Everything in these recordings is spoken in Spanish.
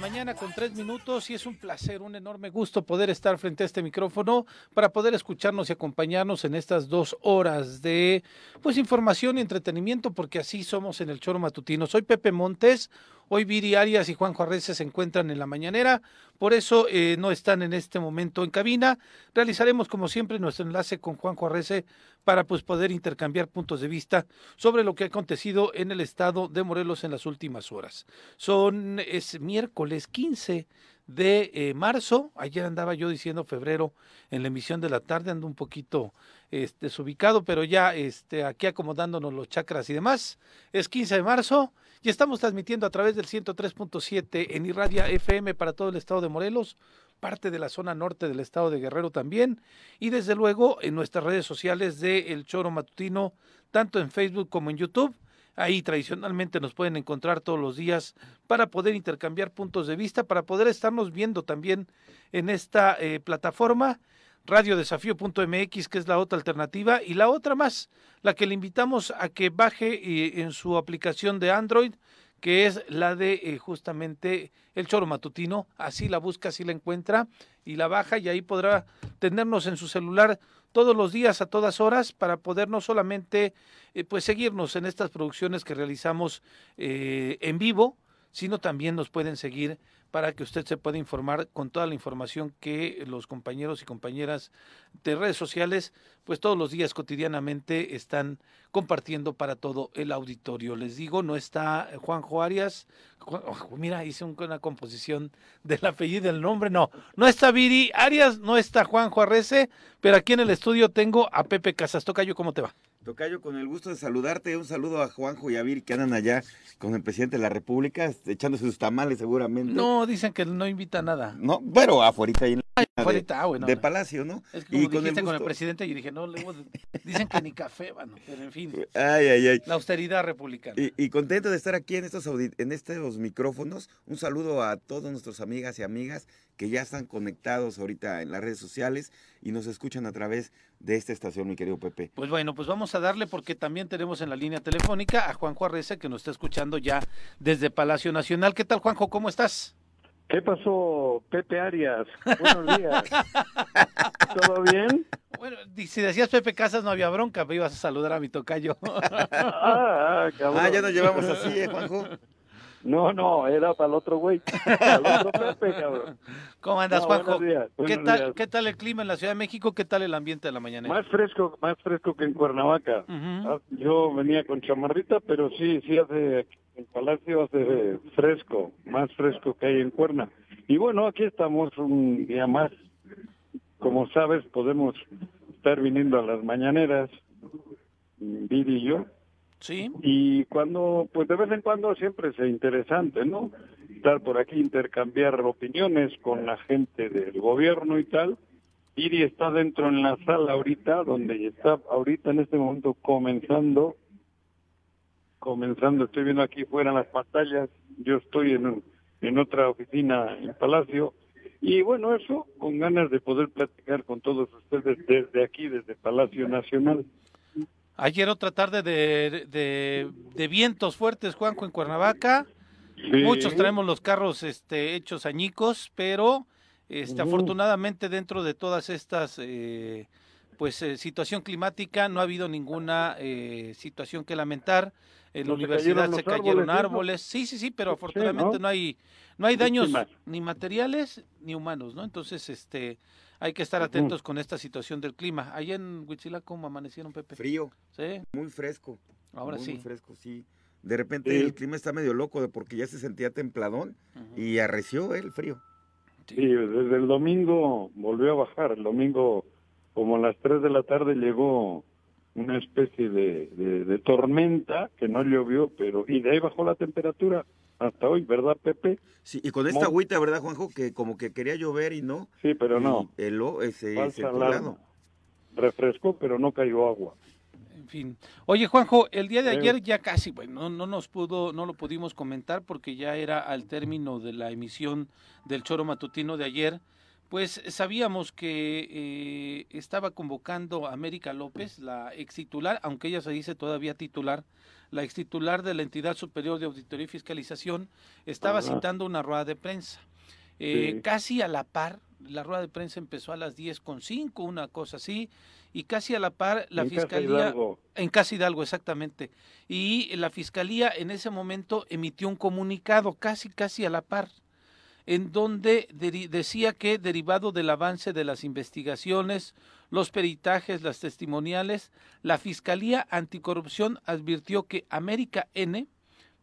Mañana con tres minutos y es un placer, un enorme gusto poder estar frente a este micrófono para poder escucharnos y acompañarnos en estas dos horas de pues información y entretenimiento porque así somos en el Choro Matutino. Soy Pepe Montes, Hoy Viri Arias y Juan Juárez se encuentran en la mañanera, por eso eh, no están en este momento en cabina. Realizaremos como siempre nuestro enlace con Juan Juárez para pues poder intercambiar puntos de vista sobre lo que ha acontecido en el estado de Morelos en las últimas horas. Son es miércoles 15 de eh, marzo. Ayer andaba yo diciendo febrero en la emisión de la tarde, ando un poquito este, desubicado, pero ya este, aquí acomodándonos los chakras y demás. Es 15 de marzo y estamos transmitiendo a través del 103.7 en Irradia FM para todo el estado de Morelos, parte de la zona norte del estado de Guerrero también, y desde luego en nuestras redes sociales de El Choro Matutino, tanto en Facebook como en YouTube. Ahí tradicionalmente nos pueden encontrar todos los días para poder intercambiar puntos de vista, para poder estarnos viendo también en esta eh, plataforma radiodesafío.mx, que es la otra alternativa, y la otra más, la que le invitamos a que baje eh, en su aplicación de Android, que es la de eh, justamente el choro matutino, así la busca, así la encuentra y la baja y ahí podrá tenernos en su celular todos los días a todas horas para poder no solamente eh, pues seguirnos en estas producciones que realizamos en vivo, sino también nos pueden seguir para que usted se pueda informar con toda la información que los compañeros y compañeras de redes sociales, pues todos los días cotidianamente están compartiendo para todo el auditorio. Les digo, no está Juanjo Arias, mira, hice una composición del apellido del nombre, no, no está Viri Arias, no está Juanjo Arrece, pero aquí en el estudio tengo a Pepe Casas. Tocayo, ¿cómo te va? Tocayo, con el gusto de saludarte, un saludo a Juanjo y a Viri que andan allá con el presidente de la República, echándose sus tamales seguramente. No, dicen que no invita nada. No, pero afuera ahí en de, ah, bueno, de, Palacio, ¿no? Es que como y dijiste con el, presidente, y dije, no, dicen que ni café, bueno, pero en fin. Ay, ay, ay. La austeridad republicana. Y, contento de estar aquí en estos, en estos micrófonos. Un saludo a todos nuestros amigas y amigas que ya están conectados ahorita en las redes sociales y nos escuchan a través de esta estación, mi querido Pepe. Pues bueno, pues vamos a darle porque también tenemos en la línea telefónica a Juan Juárez que nos está escuchando ya desde Palacio Nacional. ¿Qué tal, Juanjo? ¿Cómo estás? ¿Qué pasó, Pepe Arias? Buenos días. ¿Todo bien? Bueno, si decías Pepe Casas no había bronca, me ibas a saludar a mi tocayo. ah, ah, ya nos llevamos así, ¿eh, Juanjo? No, no, era para el otro güey. Para el otro Pepe, cabrón. ¿Cómo andas, Juanjo? ¿Qué tal, ¿Qué tal el clima en la Ciudad de México? ¿Qué tal el ambiente de la mañana? Más fresco, más fresco que en Cuernavaca. Ah, yo venía con chamarrita, pero sí, sí hace, el palacio hace fresco, más fresco que hay en Cuerna. Y bueno, aquí estamos un día más. Como sabes, podemos estar viniendo a las mañaneras, Viri y yo, Sí. Y cuando, pues de vez en cuando siempre es interesante, ¿no? Estar por aquí, intercambiar opiniones con la gente del gobierno y tal. Iri está dentro en la sala ahorita, donde está ahorita en este momento comenzando comenzando, estoy viendo aquí fuera en las pantallas, yo estoy en, en otra oficina en Palacio, y bueno, eso con ganas de poder platicar con todos ustedes desde aquí, desde Palacio Nacional. Ayer otra tarde de, de, vientos fuertes, Juanjo, en Cuernavaca. Muchos traemos los carros este, hechos añicos, pero este, afortunadamente dentro de todas estas eh, pues eh, situación climática no ha habido ninguna eh, situación que lamentar. En la universidad se cayeron árboles, sí, sí, sí, pero afortunadamente ¿no? hay no hay daños ni materiales ni humanos, ¿no? Entonces, este hay que estar atentos con esta situación del clima. Allá en Huitzilá, ¿cómo amanecieron, Pepe? Frío. Sí. Muy fresco. Ahora sí. Muy fresco, sí. De repente el clima está medio loco porque ya se sentía templadón y arreció el frío. Sí. desde el domingo volvió a bajar. El domingo, como a las 3 de la tarde, llegó una especie de, tormenta que no llovió, pero y de ahí bajó la temperatura hasta hoy, ¿verdad, Pepe? Sí, y con esta agüita, ¿verdad, Juanjo? Que como que quería llover y no. Sí, pero no. El, ese, ese Refrescó, pero no cayó agua. En fin. Oye, Juanjo, el día de ayer ya casi, bueno, no, no nos pudo, no lo pudimos comentar porque ya era al término de la emisión del choro matutino de ayer pues sabíamos que eh, estaba convocando a América López, la ex titular, aunque ella se dice todavía titular, la ex titular de la entidad superior de auditoría y fiscalización, estaba citando una rueda de prensa. Eh, casi a la par, la rueda de prensa empezó a las 10 con 5, una cosa así, y casi a la par la fiscalía en Casa Hidalgo exactamente. Y la fiscalía en ese momento emitió un comunicado casi casi a la par en donde decía que derivado del avance de las investigaciones, los peritajes, las testimoniales, la Fiscalía Anticorrupción advirtió que América N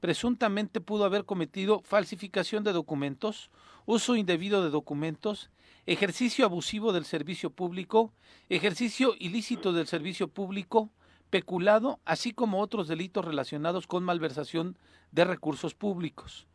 presuntamente pudo haber cometido falsificación de documentos, uso indebido de documentos, ejercicio abusivo del servicio público, ejercicio ilícito del servicio público, peculado, así como otros delitos relacionados con malversación de recursos públicos.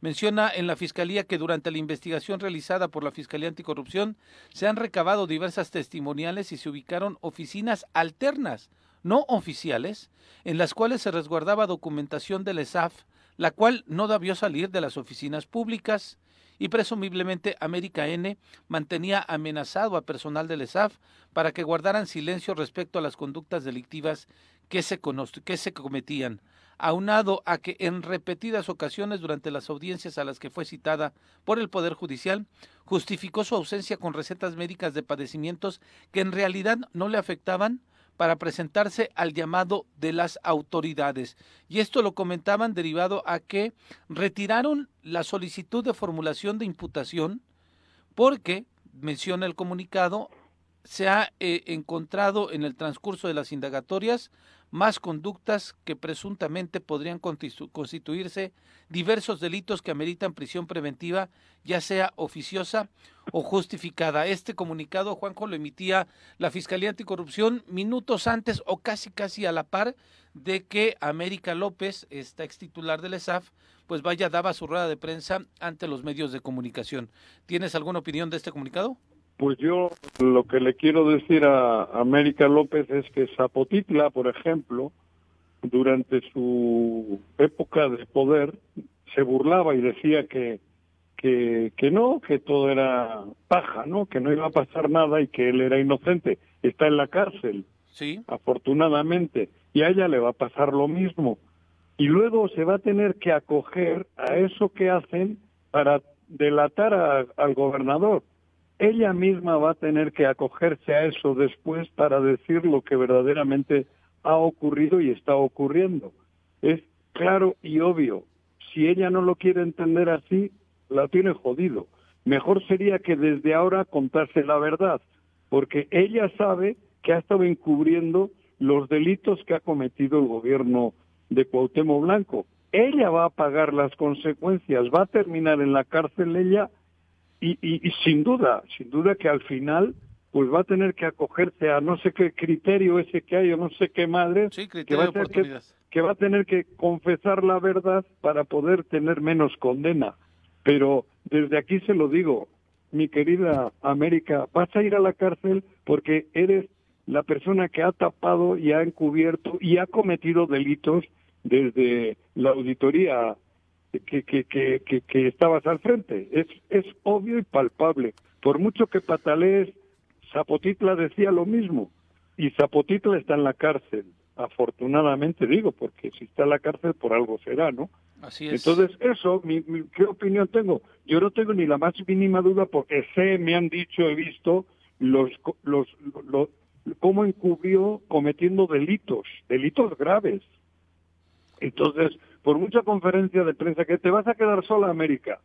Menciona en la Fiscalía que durante la investigación realizada por la Fiscalía Anticorrupción se han recabado diversas testimoniales y se ubicaron oficinas alternas, no oficiales, en las cuales se resguardaba documentación del ESAF, la cual no debió salir de las oficinas públicas y presumiblemente América N mantenía amenazado a personal del ESAF para que guardaran silencio respecto a las conductas delictivas que se, que se cometían aunado a que en repetidas ocasiones durante las audiencias a las que fue citada por el Poder Judicial, justificó su ausencia con recetas médicas de padecimientos que en realidad no le afectaban para presentarse al llamado de las autoridades. Y esto lo comentaban derivado a que retiraron la solicitud de formulación de imputación porque, menciona el comunicado, se ha eh, encontrado en el transcurso de las indagatorias más conductas que presuntamente podrían constituirse diversos delitos que ameritan prisión preventiva, ya sea oficiosa o justificada. Este comunicado, Juanjo, lo emitía la Fiscalía Anticorrupción minutos antes o casi casi a la par de que América López, esta ex titular del ESAF, pues vaya, daba su rueda de prensa ante los medios de comunicación. ¿Tienes alguna opinión de este comunicado? Pues yo lo que le quiero decir a América López es que Zapotitla, por ejemplo, durante su época de poder, se burlaba y decía que, que, que no, que todo era paja, ¿no? Que no iba a pasar nada y que él era inocente. Está en la cárcel, sí. afortunadamente, y a ella le va a pasar lo mismo. Y luego se va a tener que acoger a eso que hacen para delatar al gobernador ella misma va a tener que acogerse a eso después para decir lo que verdaderamente ha ocurrido y está ocurriendo. Es claro y obvio. Si ella no lo quiere entender así, la tiene jodido. Mejor sería que desde ahora contase la verdad, porque ella sabe que ha estado encubriendo los delitos que ha cometido el gobierno de Cuauhtémoc Blanco. Ella va a pagar las consecuencias, va a terminar en la cárcel ella y, y, sin duda, sin duda que al final pues va a tener que acogerse a no sé qué criterio ese que hay o no sé qué madre que, va a tener que, que, va a tener que confesar la verdad para poder tener menos condena. Pero desde aquí se lo digo, mi querida América, vas a ir a la cárcel porque eres la persona que ha tapado y ha encubierto y ha cometido delitos desde la auditoría que, que, que, que, estabas al frente. Es, es obvio y palpable. Por mucho que patalees, Zapotitla decía lo mismo. Y Zapotitla está en la cárcel. Afortunadamente digo, porque si está en la cárcel por algo será, ¿no? Así es. Entonces, eso, mi, ¿qué opinión tengo? Yo no tengo ni la más mínima duda porque sé, me han dicho, he visto los, los, los, cómo encubrió cometiendo delitos, delitos graves. Entonces, por mucha conferencia de prensa que te vas a quedar sola América,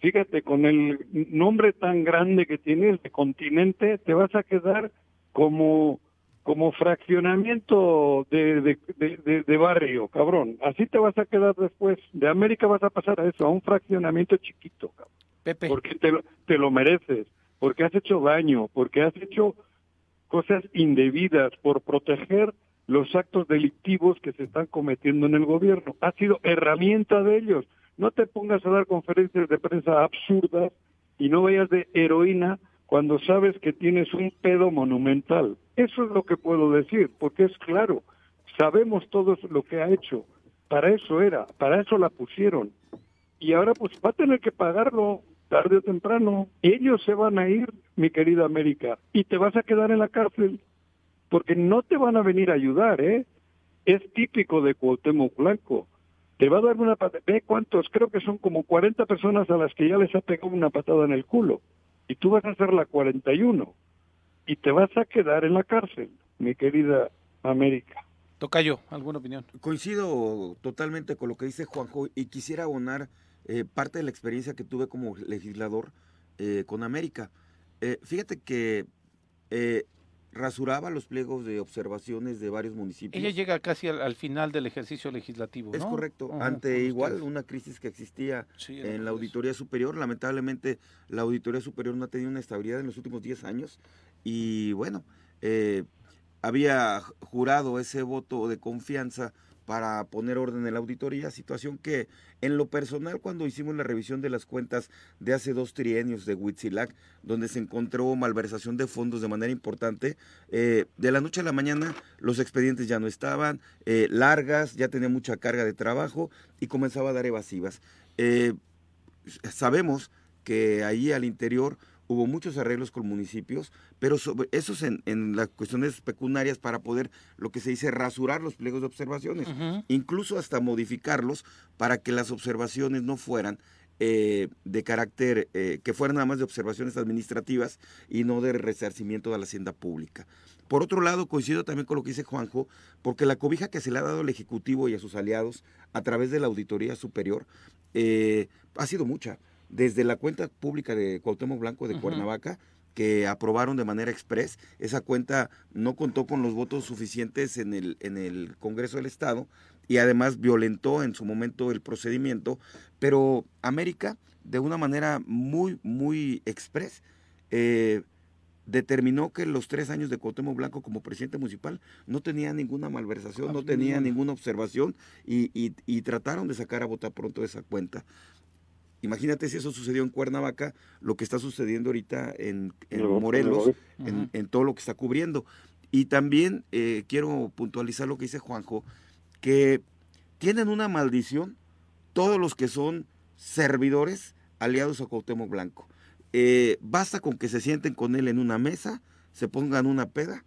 fíjate, con el nombre tan grande que tienes de continente, te vas a quedar como como fraccionamiento de, de, de, barrio, cabrón. Así te vas a quedar después. De América vas a pasar a eso, a un fraccionamiento chiquito, cabrón. Pepe. Porque te, te lo mereces, porque has hecho daño, porque has hecho cosas indebidas por proteger los actos delictivos que se están cometiendo en el gobierno. Ha sido herramienta de ellos. No te pongas a dar conferencias de prensa absurdas y no vayas de heroína cuando sabes que tienes un pedo monumental. Eso es lo que puedo decir, porque es claro, sabemos todos lo que ha hecho. Para eso era, para eso la pusieron. Y ahora pues va a tener que pagarlo tarde o temprano. Ellos se van a ir, mi querida América, y te vas a quedar en la cárcel, porque no te van a venir a ayudar, ¿eh? Es típico de Cuauhtémoc Blanco. Te va a dar una patada. Ve cuántos, creo que son como 40 personas a las que ya les ha pegado una patada en el culo y tú vas a hacer la 41 y te vas a quedar en la cárcel, mi querida América. Tocayo, ¿alguna opinión? Coincido totalmente con lo que dice Juanjo y quisiera abonar eh, parte de la experiencia que tuve como legislador eh, con América. Eh, fíjate que rasuraba los pliegos de observaciones de varios municipios. Ella llega casi al, final del ejercicio legislativo. Es correcto. Ante igual una crisis que existía en la Auditoría Superior, lamentablemente la Auditoría Superior no ha tenido una estabilidad en los últimos 10 años y bueno, eh, había jurado ese voto de confianza para poner orden en la auditoría, situación que en lo personal cuando hicimos la revisión de las cuentas de hace dos trienios de Huitzilac, donde se encontró malversación de fondos de manera importante, eh, de la noche a la mañana los expedientes ya no estaban, eh, largas, ya tenía mucha carga de trabajo y comenzaba a dar evasivas. Eh, sabemos que ahí al interior hubo muchos arreglos con municipios, pero sobre esos en, en, las cuestiones pecuniarias para poder, lo que se dice, rasurar los pliegos de observaciones, incluso hasta modificarlos para que las observaciones no fueran eh, de carácter, eh, que fueran nada más de observaciones administrativas y no de resarcimiento de la hacienda pública. Por otro lado, coincido también con lo que dice Juanjo, porque la cobija que se le ha dado al Ejecutivo y a sus aliados a través de la Auditoría Superior eh, ha sido mucha desde la cuenta pública de Cuauhtémoc Blanco de Cuernavaca, que aprobaron de manera express. Esa cuenta no contó con los votos suficientes en el, en el Congreso del Estado y además violentó en su momento el procedimiento, pero América, de una manera muy, muy express, eh, determinó que los tres años de Cuauhtémoc Blanco como presidente municipal no tenía ninguna malversación, no tenía ninguna observación y, y, trataron de sacar a votar pronto esa cuenta. Imagínate si eso sucedió en Cuernavaca, lo que está sucediendo ahorita en, Morelos, en, todo lo que está cubriendo. Y también eh, quiero puntualizar lo que dice Juanjo, que tienen una maldición todos los que son servidores aliados a Cuauhtémoc Blanco. Eh, basta con que se sienten con él en una mesa, se pongan una peda,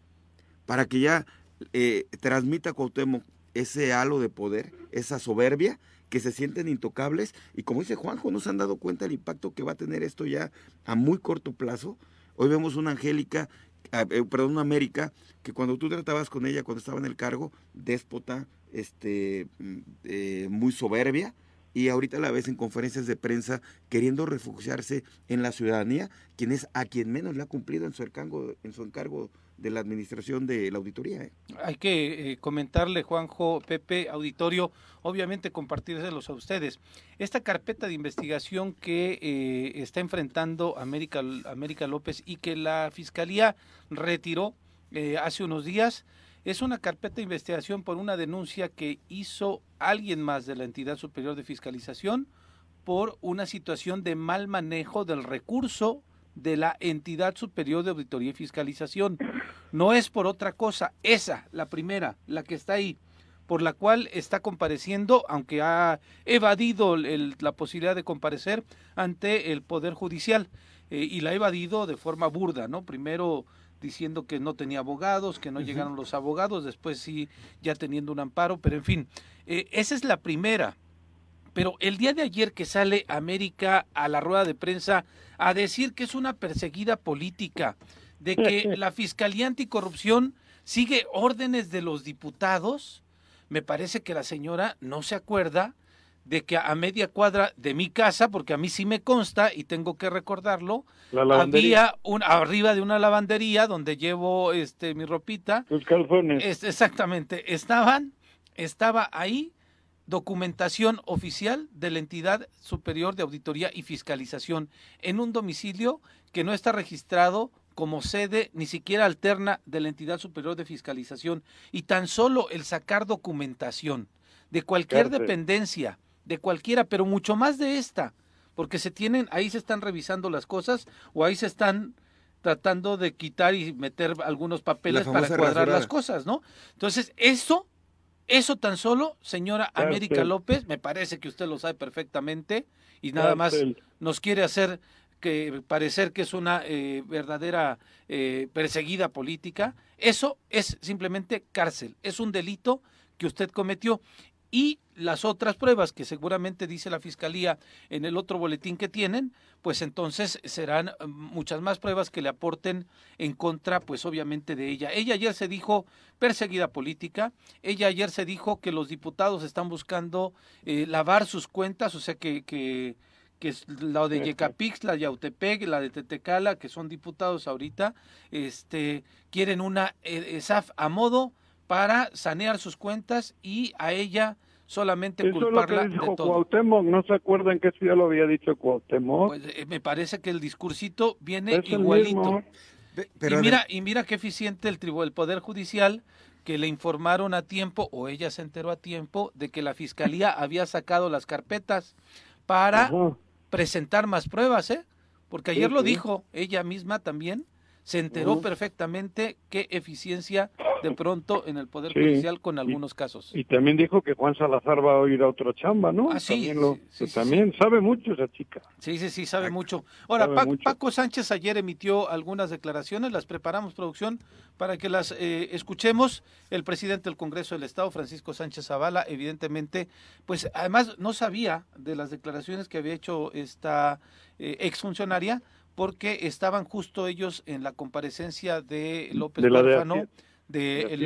para que ya eh, transmita a Cuauhtémoc ese halo de poder, esa soberbia, que se sienten intocables y como dice Juanjo, no se han dado cuenta del impacto que va a tener esto ya a muy corto plazo. Hoy vemos una Angélica, eh, perdón, una América, que cuando tú tratabas con ella, cuando estaba en el cargo, déspota, este, mm, eh, muy soberbia, y ahorita la ves en conferencias de prensa queriendo refugiarse en la ciudadanía, quien es a quien menos le ha cumplido en su encargo, en su encargo de la administración de la auditoría. ¿eh? Hay que eh, comentarle, Juanjo, Pepe, auditorio, obviamente compartírselos a ustedes. Esta carpeta de investigación que eh, está enfrentando América, América López y que la Fiscalía retiró hace unos días, es una carpeta de investigación por una denuncia que hizo alguien más de la entidad superior de fiscalización por una situación de mal manejo del recurso de la entidad superior de auditoría y fiscalización. No es por otra cosa, esa, la primera, la que está ahí, por la cual está compareciendo, aunque ha evadido la posibilidad de comparecer ante el Poder Judicial eh, y la ha evadido de forma burda, ¿no? Primero diciendo que no tenía abogados, que no llegaron los abogados, después sí ya teniendo un amparo, pero en fin, eh, esa es la primera. Pero el día de ayer que sale América a la rueda de prensa a decir que es una perseguida política, de que la Fiscalía Anticorrupción sigue órdenes de los diputados, me parece que la señora no se acuerda de que a media cuadra de mi casa, porque a mí sí me consta y tengo que recordarlo, había un arriba de una lavandería donde llevo este mi ropita. Los calzones. exactamente, estaban estaba ahí documentación oficial de la entidad superior de auditoría y fiscalización en un domicilio que no está registrado como sede ni siquiera alterna de la entidad superior de fiscalización. Y tan solo el sacar documentación de cualquier dependencia, de cualquiera, pero mucho más de esta, porque se tienen, ahí se están revisando las cosas o ahí se están tratando de quitar y meter algunos papeles para cuadrar las cosas, ¿no? Entonces, eso, eso tan solo, señora América López, me parece que usted lo sabe perfectamente y nada más nos quiere hacer que parecer que es una eh, verdadera eh, perseguida política, eso es simplemente cárcel, es un delito que usted cometió. Y las otras pruebas que seguramente dice la Fiscalía en el otro boletín que tienen, pues entonces serán mm, muchas más pruebas que le aporten en contra, pues obviamente de ella. Ella ayer se dijo perseguida política, ella ayer se dijo que los diputados están buscando eh, lavar sus cuentas, o sea que, que que es la de Yecapix, la de Yautepec, la de Tetecala, que son diputados ahorita, este, quieren una ESAF a modo para sanear sus cuentas y a ella solamente Eso culparla es lo que dijo de todo. Cuauhtémoc, ¿no se acuerdan que eso ya lo había dicho Cuauhtémoc? Pues, eh, me parece que el discursito viene igualito. y mira, y mira qué eficiente el, el Poder Judicial que le informaron a tiempo, o ella se enteró a tiempo, de que la Fiscalía había sacado las carpetas para presentar más pruebas, ¿eh? Porque ayer lo dijo ella misma también, se enteró perfectamente qué eficiencia de pronto en el Poder Judicial con algunos casos. Y también dijo que Juan Salazar va a ir a otra chamba, ¿no? Ah, sí, también, sabe mucho esa chica. Sí, sí, sí, sabe mucho. Ahora, Paco, Sánchez ayer emitió algunas declaraciones, las preparamos, producción, para que las eh, escuchemos. El presidente del Congreso del Estado, Francisco Sánchez Zavala, evidentemente, pues además no sabía de las declaraciones que había hecho esta eh, exfuncionaria, porque estaban justo ellos en la comparecencia de López de de, el,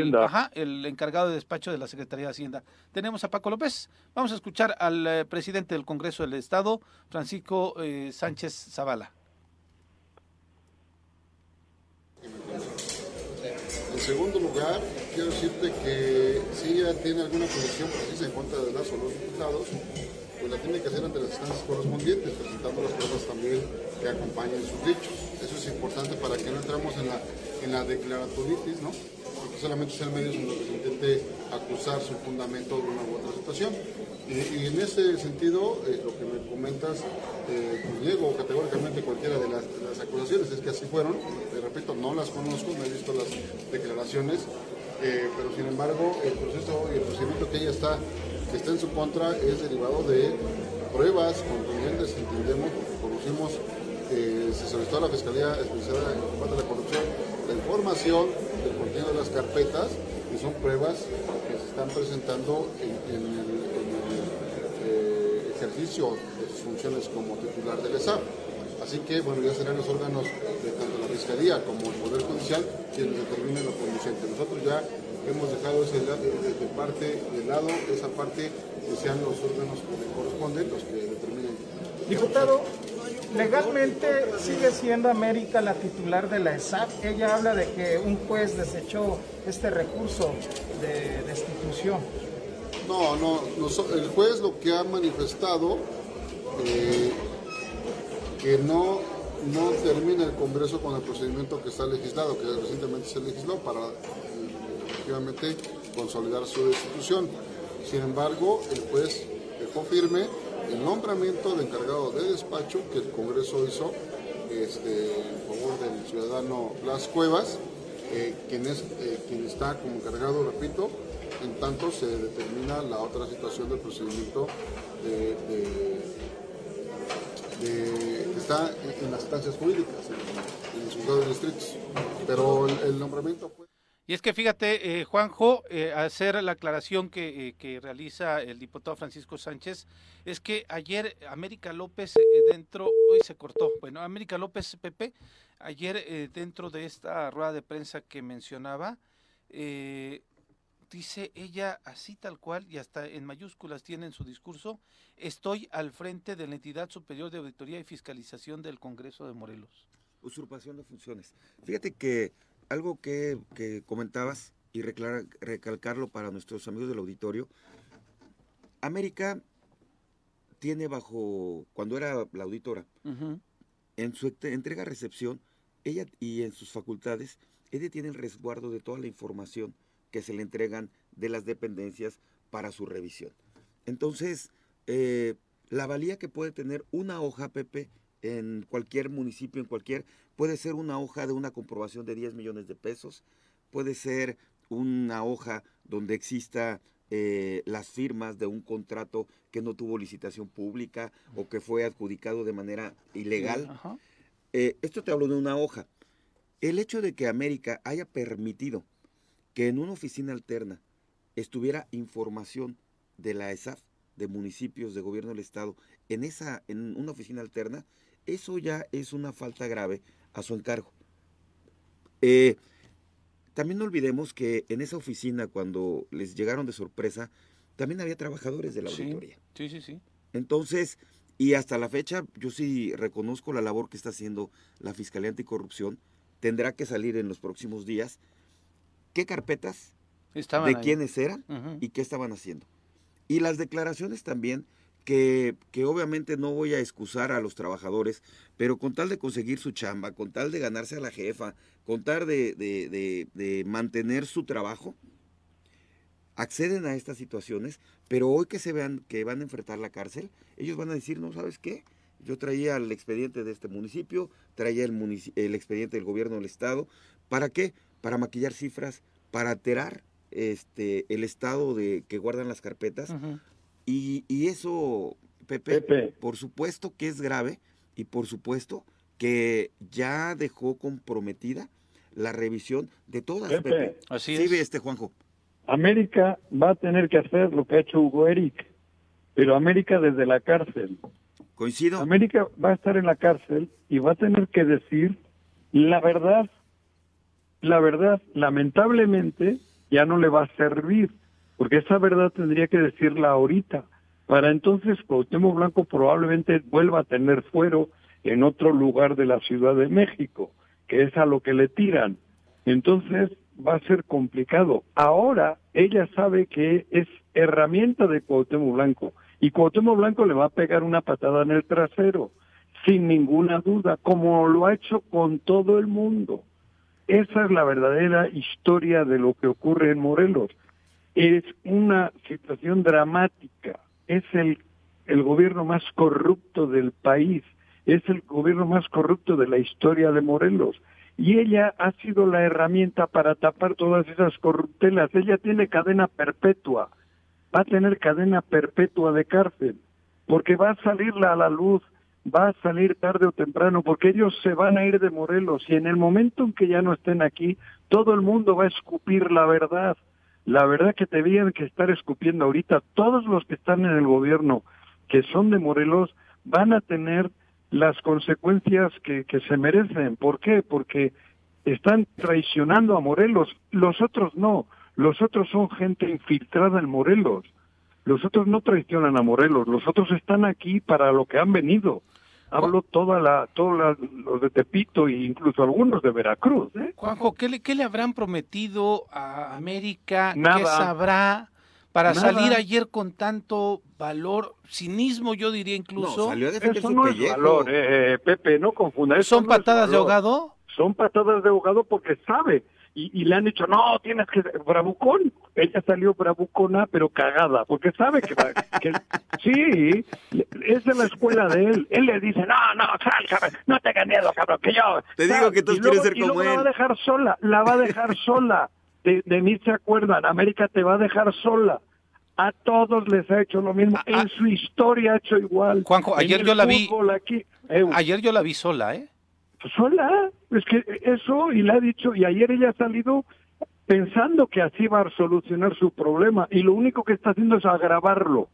el, encargado de despacho de la Secretaría de Hacienda. Tenemos a Paco López. Vamos a escuchar al eh, presidente del Congreso del Estado, Francisco eh, Sánchez Zavala. En segundo lugar, quiero decirte que si ella tiene alguna posición precisa en contra de las o los diputados, pues la tiene que hacer ante las instancias correspondientes, presentando las pruebas también que acompañan sus dichos. Eso es importante para que no entremos en la, en la declaratoritis, ¿no? Porque solamente sean medios en los que se intente acusar su fundamento de una u otra situación. Y, en ese sentido, eh, lo que me comentas, eh, pues categóricamente cualquiera de las, acusaciones, es que así fueron, te repito, no las conozco, no he visto las declaraciones, eh, pero sin embargo el proceso y el procedimiento que ella está que está en su contra es derivado de pruebas contundentes, entendemos, porque conocimos, se solicitó a la Fiscalía Especializada en combate a la corrupción la información del contenido de las carpetas y son pruebas que se están presentando en, el, eh, ejercicio de sus funciones como titular del ESAP. Así que, bueno, ya serán los órganos de tanto la Fiscalía como el Poder Judicial quienes determinen lo conducente. Nosotros ya hemos dejado ese de, parte de lado, esa parte que sean los órganos que le corresponden los que determinen. Diputado, legalmente sigue siendo América la titular de la ESAP. Ella habla de que un juez desechó este recurso de destitución. No, no, el juez lo que ha manifestado eh, que no, no termina el Congreso con el procedimiento que está legislado, que recientemente se legisló para consolidar su destitución. Sin embargo, el juez dejó firme el nombramiento de encargado de despacho que el Congreso hizo este, en favor del ciudadano Blas Cuevas, eh, quien, es, eh, quien está como encargado, repito, en tanto se determina la otra situación del procedimiento de, que está en, las instancias jurídicas, en, los juzgados distritos. Pero el, nombramiento fue... Y es que fíjate, eh, Juanjo, eh, hacer la aclaración que, eh, que, realiza el diputado Francisco Sánchez, es que ayer América López dentro, hoy se cortó, bueno, América López Pepe, ayer dentro de esta rueda de prensa que mencionaba, dice ella así tal cual y hasta en mayúsculas tiene en su discurso, estoy al frente de la entidad superior de auditoría y fiscalización del Congreso de Morelos. Usurpación de funciones. Fíjate que algo que, comentabas y recalcarlo para nuestros amigos del auditorio, América tiene bajo, cuando era la auditora, en su entrega-recepción, ella y en sus facultades, ella tiene el resguardo de toda la información que se le entregan de las dependencias para su revisión. Entonces, eh, la valía que puede tener una hoja, Pepe, en cualquier municipio, en cualquier, puede ser una hoja de una comprobación de 10 millones de pesos, puede ser una hoja donde exista eh, las firmas de un contrato que no tuvo licitación pública o que fue adjudicado de manera ilegal. Eh, esto te hablo de una hoja. El hecho de que América haya permitido que en una oficina alterna estuviera información de la ESAF, de municipios, de gobierno del Estado, en, esa, en una oficina alterna, eso ya es una falta grave a su encargo. Eh, también no olvidemos que en esa oficina, cuando les llegaron de sorpresa, también había trabajadores de la auditoría. Sí, sí, sí. Entonces, y hasta la fecha, yo sí reconozco la labor que está haciendo la Fiscalía Anticorrupción. Tendrá que salir en los próximos días qué carpetas, de quiénes eran y qué estaban haciendo. Y las declaraciones también, que, obviamente no voy a excusar a los trabajadores, pero con tal de conseguir su chamba, con tal de ganarse a la jefa, con tal de, de mantener su trabajo, acceden a estas situaciones, pero hoy que se vean que van a enfrentar la cárcel, ellos van a decir, no, ¿sabes qué? Yo traía el expediente de este municipio, traía el, el expediente del gobierno del estado, ¿para qué? para maquillar cifras, para alterar este, el estado de que guardan las carpetas. Y, y, eso, Pepe, por supuesto que es grave y por supuesto que ya dejó comprometida la revisión de todas. Pepe. Así sí, ve este Juanjo. América va a tener que hacer lo que ha hecho Hugo Eric, pero América desde la cárcel. Coincido. América va a estar en la cárcel y va a tener que decir la verdad la verdad, lamentablemente, ya no le va a servir, porque esa verdad tendría que decirla ahorita. Para entonces, Cuauhtémoc Blanco probablemente vuelva a tener fuero en otro lugar de la Ciudad de México, que es a lo que le tiran. Entonces, va a ser complicado. Ahora, ella sabe que es herramienta de Cuauhtémoc Blanco, y Cuauhtémoc Blanco le va a pegar una patada en el trasero, sin ninguna duda, como lo ha hecho con todo el mundo. Esa es la verdadera historia de lo que ocurre en Morelos. Es una situación dramática. Es el, el gobierno más corrupto del país. Es el gobierno más corrupto de la historia de Morelos. Y ella ha sido la herramienta para tapar todas esas corruptelas. Ella tiene cadena perpetua. Va a tener cadena perpetua de cárcel. Porque va a salirla a la luz va a salir tarde o temprano porque ellos se van a ir de Morelos y en el momento en que ya no estén aquí, todo el mundo va a escupir la verdad. La verdad que debían que estar escupiendo ahorita, todos los que están en el gobierno que son de Morelos van a tener las consecuencias que, que se merecen. ¿Por qué? Porque están traicionando a Morelos. Los otros no. Los otros son gente infiltrada en Morelos. Los otros no traicionan a Morelos, los otros están aquí para lo que han venido. Hablo toda la, todos los de Tepito e incluso algunos de Veracruz. ¿eh? Juanjo, ¿qué le, ¿qué le habrán prometido a América? ¿Qué sabrá? Para salir ayer con tanto valor, cinismo yo diría incluso. No, salió a defender Eso no es valor, eh, eh, Pepe, no confunda. ¿Son patadas de ahogado? Son patadas de ahogado porque sabe y, le han dicho, no, tienes que, bravucón. Ella salió bravucona, pero cagada, porque sabe que, que sí, es de la escuela de él. Él le dice, no, no, sal, cabrón, no tengas miedo, cabrón, que yo. Te digo que tú quieres ser como y él. La va a dejar sola, la va a dejar sola. de, de mí se acuerdan, América te va a dejar sola. A todos les ha hecho lo mismo. Ah, en ah. su historia ha hecho igual. Juanjo, En ayer yo la vi. Aquí, eh, Ayer yo la vi sola, ¿eh? Sola. Es que eso, y le ha dicho, y ayer ella ha salido pensando que así va a solucionar su problema, y lo único que está haciendo es agravarlo,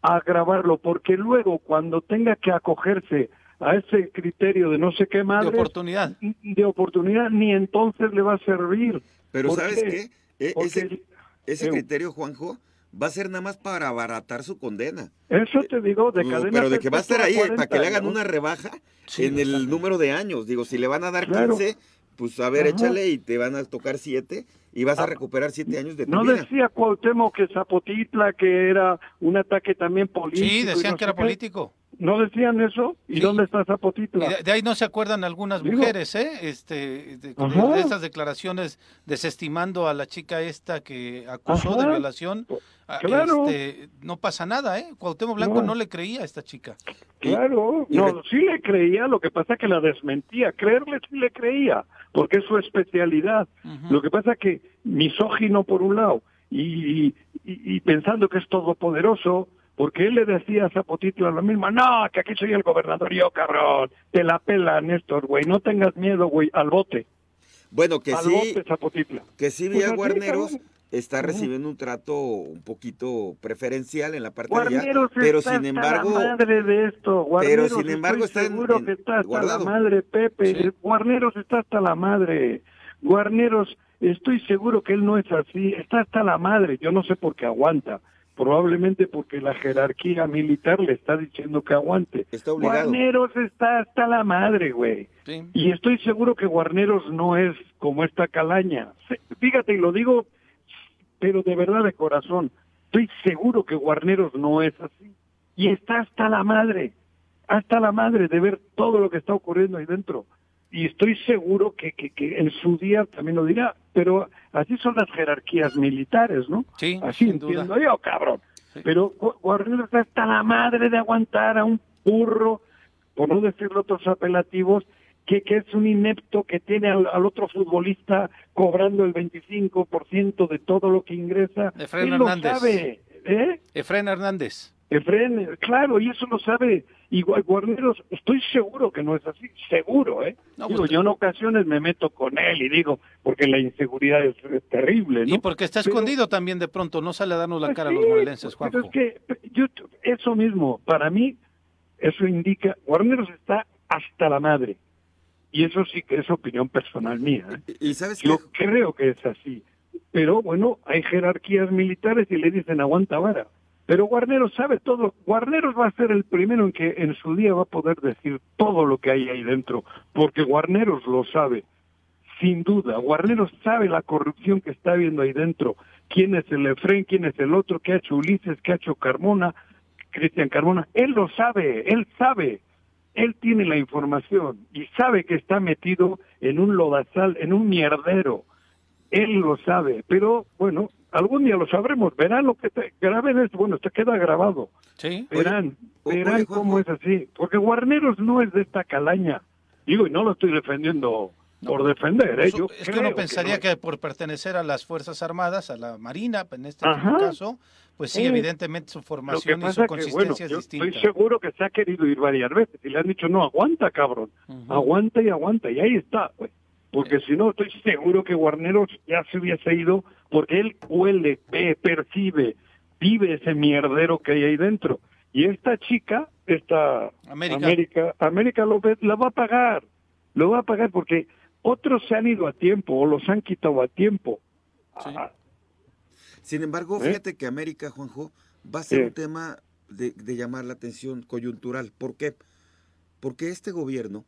agravarlo, porque luego cuando tenga que acogerse a ese criterio de no sé qué De madre, oportunidad. de oportunidad, ni entonces le va a servir. Pero ¿Por ¿sabes qué? qué? E- Porque- ese ese Eh, criterio, Juanjo, va a ser nada más para abaratar su condena. Eso te digo, de Uh, cadena pero de que va a estar ahí, para que le 40 hagan una rebaja Sí, en el número de años. Digo, si le van a dar Claro. 15, pues a ver, Ajá. échale y te van a tocar 7 y vas a Ah, recuperar 7 años de tu No vida. decía Cuauhtémoc que Zapotitla, que era un ataque también político. Sí, decían no que era qué. político. ¿No decían eso? ¿Y Sí. dónde está Zapotitla? de, de ahí no se acuerdan algunas Digo- mujeres, ¿eh? Este, de, de esas declaraciones desestimando a la chica esta que acusó de violación. Ah, Claro. este, no pasa nada, ¿eh? Cuauhtémoc Blanco No. no, le creía a esta chica. Claro, y no, sí le creía, lo que pasa que la desmentía. Creerle sí le creía, porque es su especialidad. Lo que pasa que misógino por un lado y, y, y pensando que es todopoderoso, porque él le decía a Zapotitla lo mismo, no, que aquí soy el gobernador yo, cabrón, te la pela, Néstor, güey, no tengas miedo, güey, al bote, Bueno, que al sí, bote, Zapotitla. que sí Pues así, Guarneros está recibiendo un trato un poquito preferencial en la parte de allá, Guarneros pero está sin hasta embargo, la madre de esto. Guarneros, sin embargo estoy está en- seguro en- que está hasta guardado. la madre, Pepe. Sí. Guarneros está hasta la madre. Guarneros, estoy seguro que él no es así. Está hasta la madre. Yo no sé por qué aguanta. Probablemente porque la jerarquía militar le está diciendo que aguante. Está obligado. Guarneros está hasta la madre, güey. Sí. Y estoy seguro que Guarneros no es como esta calaña. Fíjate, y lo digo, pero de verdad de corazón. Estoy seguro que Guarneros no es así. Y está hasta la madre, hasta la madre de ver todo lo que está ocurriendo ahí dentro. Y estoy seguro que, que, que en su día también lo dirá. Pero así son las jerarquías militares, ¿no? Sí, Así sin duda. entiendo yo, cabrón. Sí. Pero Gu- Guarneros está hasta la madre de aguantar a un burro, por no decirle otros apelativos, que, que es un inepto que tiene al, al otro futbolista cobrando el 25% de todo lo que ingresa. Efraín Él lo Hernández. sabe, ¿eh? Efraín Hernández. Efraín, claro, y eso lo sabe. Y Gua- Guarneros, estoy seguro que no es así, seguro, ¿eh? No, digo, yo en ocasiones me meto con él y digo, porque la inseguridad es, es terrible, ¿no? Y porque está Pero- escondido también de pronto, no sale a darnos la Pues cara a los morelenses, pero Juanjo. es que yo, eso mismo, para mí, eso indica, Guarneros está hasta la madre. Y eso sí que es opinión personal mía. ¿eh? y sabes Yo creo que es así. Pero bueno, hay jerarquías militares y le dicen aguanta vara. Pero Guarneros sabe todo. Guarneros va a ser el primero en que en su día va a poder decir todo lo que hay ahí dentro, porque Guarneros lo sabe. Sin duda, Guarneros sabe la corrupción que está habiendo ahí dentro. ¿Quién es el Efren? ¿Quién es el otro? ¿Qué ha hecho Ulises? ¿Qué ha hecho Carmona? Cristian Carmona. Él lo sabe, él sabe. Él tiene la información y sabe que está metido en un lodazal, en un mierdero. Él lo sabe, pero bueno, algún día lo sabremos. Verán lo que te graben esto. Bueno, esto queda grabado. Sí. Verán, verán oye, cómo es así. Porque Guarneros no es de esta calaña. Digo, y no lo estoy defendiendo por defender, ¿eh? Eso- Yo es que uno pensaría no que, es. por pertenecer a las Fuerzas Armadas, a la Marina, en este Ajá. caso, pues sí, Sí. evidentemente su formación y su que, bueno, consistencia yo es distinta. estoy seguro que se ha querido ir varias veces y le han dicho, no, aguanta, cabrón. Aguanta y aguanta. Y ahí está, güey. Porque si no, estoy seguro que Guarneros ya se hubiese ido porque él huele, ve, percibe, vive ese mierdero que hay ahí dentro. Y esta chica, esta América. América, América lo ve- la va a pagar. Lo va a pagar porque otros se han ido a tiempo o los han quitado a tiempo. Sí. Ah, Sin embargo, ¿Eh? fíjate que América, Juanjo, va a ser un tema de, de llamar la atención coyuntural. ¿Por qué? Porque este gobierno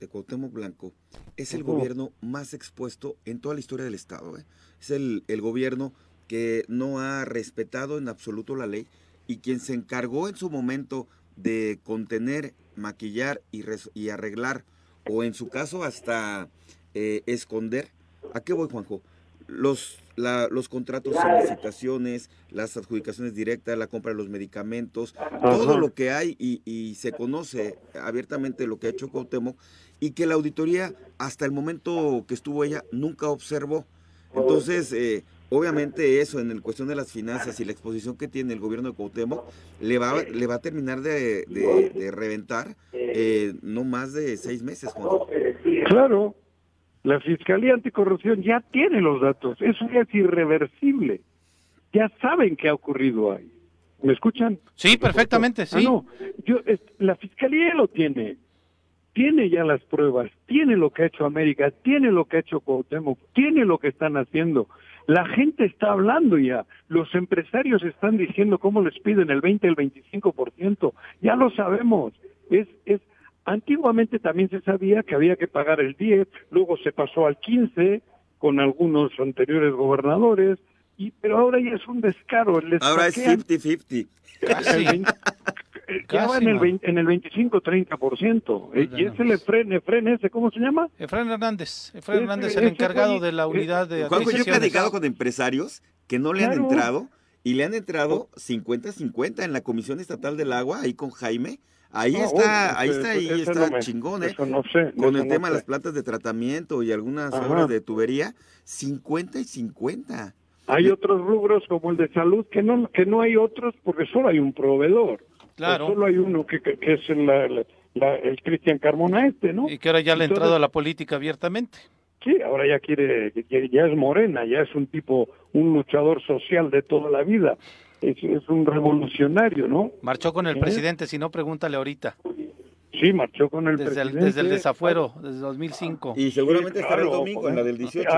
de Cuauhtémoc Blanco es el gobierno más expuesto en toda la historia del Estado. ¿eh? Es el, el gobierno que no ha respetado en absoluto la ley y quien se encargó en su momento de contener, maquillar y, res- y arreglar, o en su caso hasta eh, esconder. ¿A qué voy, Juanjo? Los, la- los contratos en licitaciones, las adjudicaciones directas, la compra de los medicamentos, todo lo que hay y, y se conoce abiertamente lo que ha hecho Cuauhtémoc y que la auditoría hasta el momento que estuvo ella nunca observó. Entonces, eh, obviamente eso en el cuestión de las finanzas y la exposición que tiene el gobierno de Cuauhtémoc le va, le va a terminar de, de, reventar eh, no más de seis meses. Claro, la Fiscalía Anticorrupción ya tiene los datos, eso ya es irreversible, ya saben qué ha ocurrido ahí. ¿Me escuchan? Sí, perfectamente, ah, sí. no, yo, la Fiscalía lo tiene, tiene ya las pruebas, tiene lo que ha hecho América, tiene lo que ha hecho Cuauhtémoc, tiene lo que están haciendo. La gente está hablando ya, los empresarios están diciendo cómo les piden el 20, el 25%, ya lo sabemos. Es, es, antiguamente también se sabía que había que pagar el 10, luego se pasó al 15 con algunos anteriores gobernadores, y, pero ahora ya es un descaro. ahora es 50-50. ya va en el, en el 25-30%. Eh, y ese le frene, frene ese, ¿cómo se llama? Efraín Hernández. Efraín Hernández, el encargado de la unidad de Juanjo, yo he platicado con empresarios que no le han entrado y le han entrado 50-50 en la Comisión Estatal del Agua, ahí con Jaime. Ahí está, ahí está, ahí está chingón, ¿eh? no sé, con el tema de las plantas de tratamiento y algunas obras de tubería, 50 y 50. Hay otros rubros como el de salud que no que no hay otros porque solo hay un proveedor. Claro. solo hay uno que, que, es el, el Cristian Carmona este, ¿no? Y que ahora ya le ha entrado a la política abiertamente. Sí, ahora ya quiere, ya es morena, ya es un tipo, un luchador social de toda la vida. Es, es un revolucionario, ¿no? Marchó con el ¿Eh? presidente, si no, pregúntale ahorita. Sí, marchó con el desde presidente. El, desde el desafuero, desde 2005. Y seguramente estará el domingo en la del 18.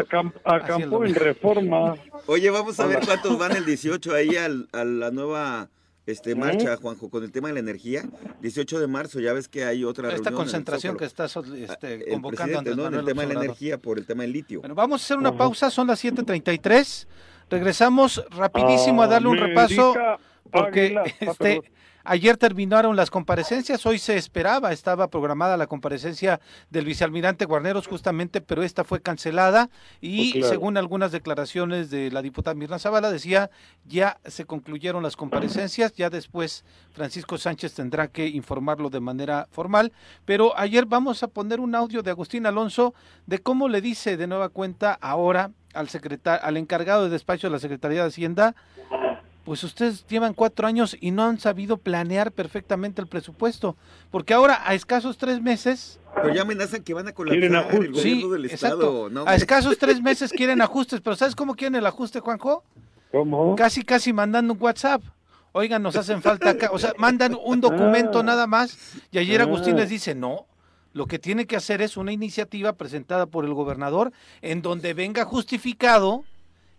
acampó en reforma. Oye, vamos a ver cuántos van el 18 ahí al, a la nueva este marcha, Juanjo, con el tema de la energía. 18 de marzo, ya ves que hay otra Esta concentración que estás este, ah, convocando ¿no? En el tema de la energía por el tema del litio. Bueno, vamos a hacer una pausa, son las 7.33. Regresamos rapidísimo a darle un repaso porque este Ayer terminaron las comparecencias, hoy se esperaba, estaba programada la comparecencia del vicealmirante Guarneros justamente, pero esta fue cancelada y pues según algunas declaraciones de la diputada Mirna Zavala decía ya se concluyeron las comparecencias, ya después Francisco Sánchez tendrá que informarlo de manera formal, pero ayer vamos a poner un audio de Agustín Alonso de cómo le dice de nueva cuenta ahora al secretario, al encargado de despacho de la Secretaría de Hacienda pues ustedes llevan cuatro años y no han sabido planear perfectamente el presupuesto, porque ahora a escasos tres meses... Pero ya amenazan que van a colapsar el gobierno sí, del Estado. a escasos tres meses quieren ajustes, pero ¿sabes cómo quieren el ajuste, Juanjo? ¿Cómo? Casi, casi mandando un WhatsApp. Oigan, nos hacen falta acá. O sea, mandan un documento ah. nada más y ayer Agustín ah. les dice, no, lo que tiene que hacer es una iniciativa presentada por el gobernador en donde venga justificado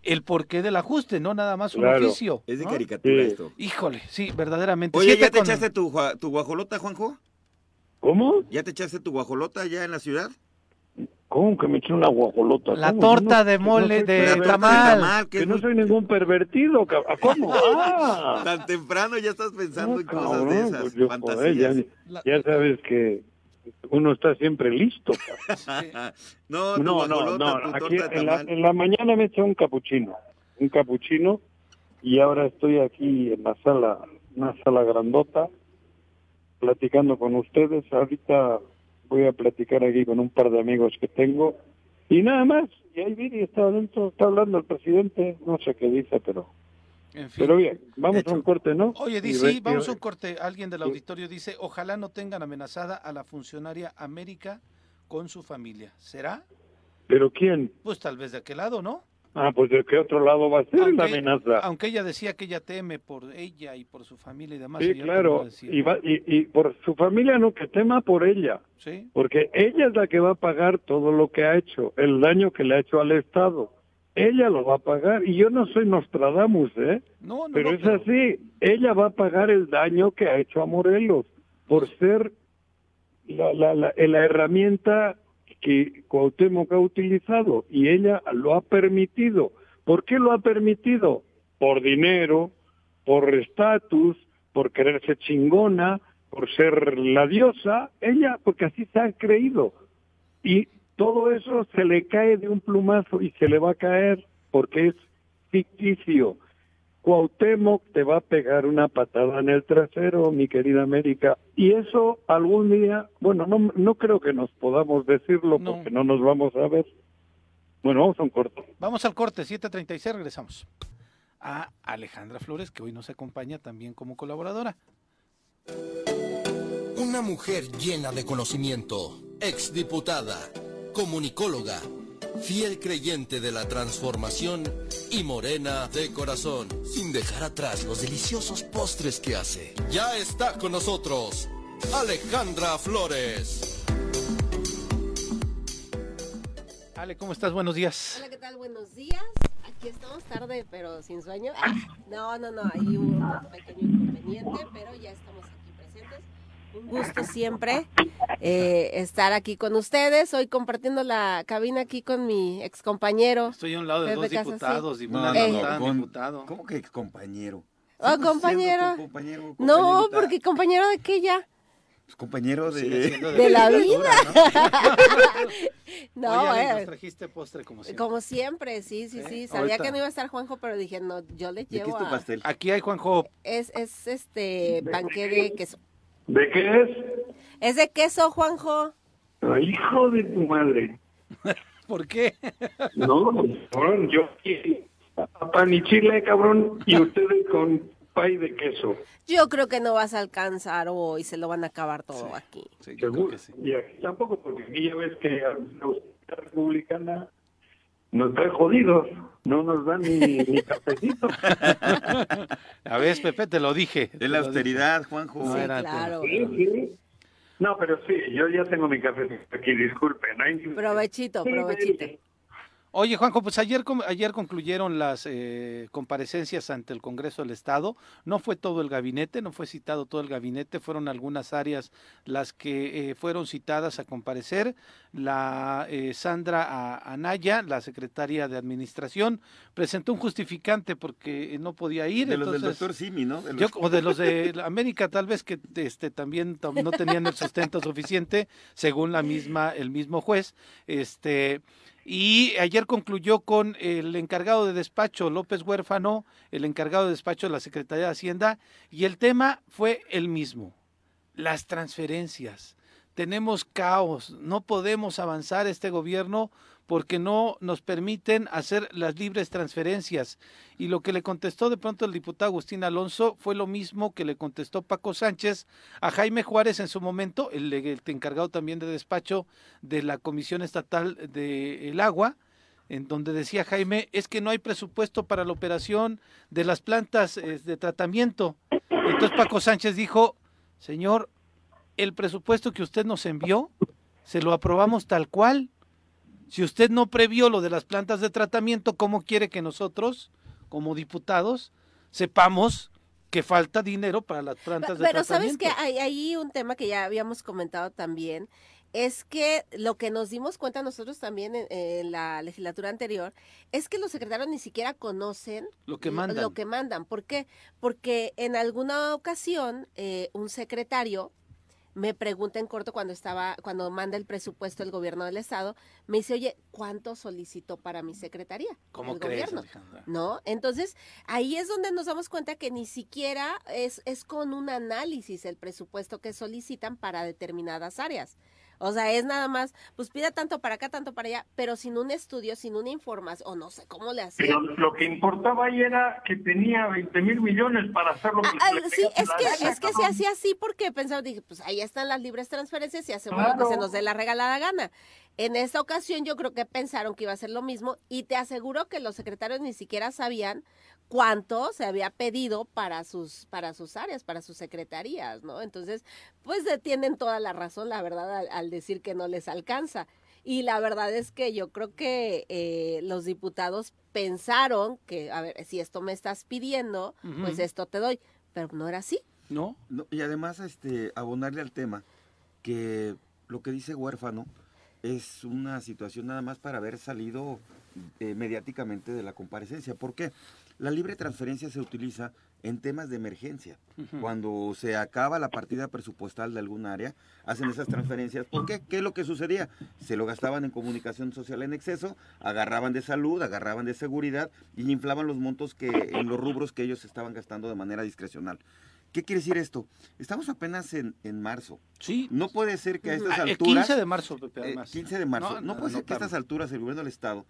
el porqué del ajuste, no nada más un oficio. Es de caricatura esto. Híjole, sí, verdaderamente. Oye, ¿ya te echaste tu, tu guajolota, Juanjo? ¿Cómo? ¿Ya te echaste tu guajolota ya en la ciudad? ¿Cómo que me eché una guajolota? La torta de mole de tamal. que, no soy ningún pervertido. ¿Cómo? Ah. Tan temprano ya estás pensando en cosas de esas pues fantasías. ya, sabes que uno está siempre listo. no, no, no, no. Aquí en la, en la, mañana me eché un capuchino, un capuchino, y ahora estoy aquí en la sala, una sala grandota, platicando con ustedes. Ahorita voy a platicar aquí con un par de amigos que tengo, y nada más. Y ahí viene, está adentro, está hablando el presidente, no sé qué dice, pero pero bien, vamos a un corte, ¿no? Oye, dice, vamos a un corte. Alguien del auditorio dice, ojalá no tengan amenazada a la funcionaria América con su familia. ¿Será? ¿Pero quién? Pues tal vez de aquel lado, ¿no? Ah, pues de qué otro lado va a ser la amenaza. Aunque ella decía que ella teme por ella y por su familia y demás. Sí, claro. Y, y, y, por su familia no, que tema por ella. Sí. Porque ella es la que va a pagar todo lo que ha hecho, el daño que le ha hecho al Estado ella lo va a pagar. Y yo no soy Nostradamus, ¿eh? No, no, pero es así. Ella va a pagar el daño que ha hecho a Morelos por ser la, la, la, la herramienta que Cuauhtémoc ha utilizado y ella lo ha permitido. ¿Por qué lo ha permitido? Por dinero, por estatus, por quererse chingona, por ser la diosa, ella, porque así se ha creído. Y todo eso se le cae de un plumazo y se le va a caer porque es ficticio. Cuauhtémoc te va a pegar una patada en el trasero, mi querida América, y eso algún día, bueno, no, no creo que nos podamos decirlo porque no nos vamos a ver, Bueno, vamos a un corto. Vamos al corte, 7.36, regresamos. A Alejandra Flores, que hoy nos acompaña también como colaboradora. Una mujer llena de conocimiento, exdiputada, comunicóloga, fiel creyente de la transformación y morena de corazón, sin dejar atrás los deliciosos postres que hace. Ya está con nosotros, Alejandra Flores. Ale, ¿cómo estás? Buenos días. Hola, ¿qué tal? Buenos días. Aquí estamos tarde, pero sin sueño. Ah, no, no, no, hay un pequeño inconveniente, pero ya estamos aquí. Un gusto siempre eh, estar aquí con ustedes. Hoy compartiendo la cabina aquí con mi ex compañero. Estoy a un lado de Pepe dos Casas, diputados, sí. y No, una no, no, diputado. ¿Cómo que compañero? Oh, compañero. compañero, No, compañerita. porque compañero de qué ya? Pues compañero de... la legislatura, No, ¿no? Oye, eh, nos trajiste postre como siempre. como siempre, sí, sí, Sí, sí. Sabía ahorita. que no iba a estar Juanjo, pero dije, no, yo le ¿De qué llevo es tu a... pastel? Aquí hay Juanjo. Es, es este panque de queso. ¿De qué es? Es de queso, Juanjo. Ay, hijo de tu madre. ¿Por qué? No, cabrón, yo pan y chile, cabrón, y ustedes con pay de queso. Yo creo que no vas a alcanzar hoy, se lo van a acabar todo aquí. Sí, yo creo Seguro. que sí. Y aquí tampoco, porque aquí ya ves que a la autoridad republicana nos trae jodidos. No nos dan ni, ni cafecito. A ver, Pepe, te lo dije. Es la austeridad, Juanjo. No Sí, era- claro. Sí, sí. No, pero sí, yo ya tengo mi cafecito aquí, disculpen. Ay, Provechito, Sí, provechito. Oye, Juanjo, pues ayer, ayer concluyeron las eh, comparecencias ante el Congreso del Estado. No fue todo el gabinete, no fue citado todo el gabinete, fueron algunas áreas las que eh, fueron citadas a comparecer. La eh, Sandra Anaya, la secretaria de Administración, presentó un justificante porque eh, no podía ir. De los del doctor Simi, ¿no? De yo, los- o de los de América, tal vez que este, también no tenían el sustento suficiente, según la misma, el mismo juez. Este, y ayer concluyó con el encargado de despacho, López Huérfano, el encargado de despacho de la Secretaría de Hacienda, y el tema fue el mismo, las transferencias. Tenemos caos, no podemos avanzar este gobierno porque no nos permiten hacer las libres transferencias. Y lo que le contestó de pronto el diputado Agustín Alonso fue lo mismo que le contestó Paco Sánchez a Jaime Juárez en su momento, el, encargado también de despacho de la Comisión Estatal del Agua, en donde decía Jaime, es que no hay presupuesto para la operación de las plantas de tratamiento. Entonces Paco Sánchez dijo, señor, el presupuesto que usted nos envió, se lo aprobamos tal cual. Si usted no previó lo de las plantas de tratamiento, ¿cómo quiere que nosotros, como diputados, sepamos que falta dinero para las plantas de Pero sabes tratamiento? que hay ahí un tema que ya habíamos comentado también, es que lo que nos dimos cuenta nosotros también en, en la legislatura anterior es que los secretarios ni siquiera conocen Lo que mandan. Lo que mandan. ¿Por qué? Porque en alguna ocasión eh, un secretario me pregunta en corto cuando estaba, cuando manda el presupuesto el gobierno del estado, me dice, oye, ¿cuánto solicitó para mi secretaría? ¿Cómo el crees, gobierno? Alejandra? ¿no? Entonces, ahí es donde nos damos cuenta que ni siquiera es, es con un análisis el presupuesto que solicitan para determinadas áreas. O sea, es nada más, pues pida tanto para acá, tanto para allá, pero sin un estudio, sin una información, o no sé cómo le hacían. Pero lo que importaba ahí era que tenía 20 mil millones para hacer lo que Ah, le ah, sí, es que, es que se hacía así porque pensaba, dije, pues ahí están las libres transferencias y hacemos lo que Claro. se nos dé la regalada gana. En esta ocasión yo creo que pensaron que iba a ser lo mismo y te aseguro que los secretarios ni siquiera sabían cuánto se había pedido para sus para sus áreas, para sus secretarías, ¿no? Entonces, pues eh, tienen toda la razón, la verdad, al, al decir que no les alcanza. Y la verdad es que yo creo que eh, los diputados pensaron que, a ver, si esto me estás pidiendo, pues esto te doy. Pero no era así. ¿No? No, y además, este, abonarle al tema, que lo que dice huérfano es una situación nada más para haber salido eh, mediáticamente de la comparecencia. ¿Por qué? La libre transferencia se utiliza en temas de emergencia. Cuando se acaba la partida presupuestal de algún área, hacen esas transferencias. ¿Por qué? ¿Qué es lo que sucedía? Se lo gastaban en comunicación social en exceso, agarraban de salud, agarraban de seguridad y inflaban los montos que en los rubros que ellos estaban gastando de manera discrecional. ¿Qué quiere decir esto? Estamos apenas en, en marzo. Sí. No puede ser que a estas Ah, el alturas... 15 de marzo, Pepe, eh, además. 15 de marzo. No, No, no, puede ser que a estas alturas el gobierno del Estado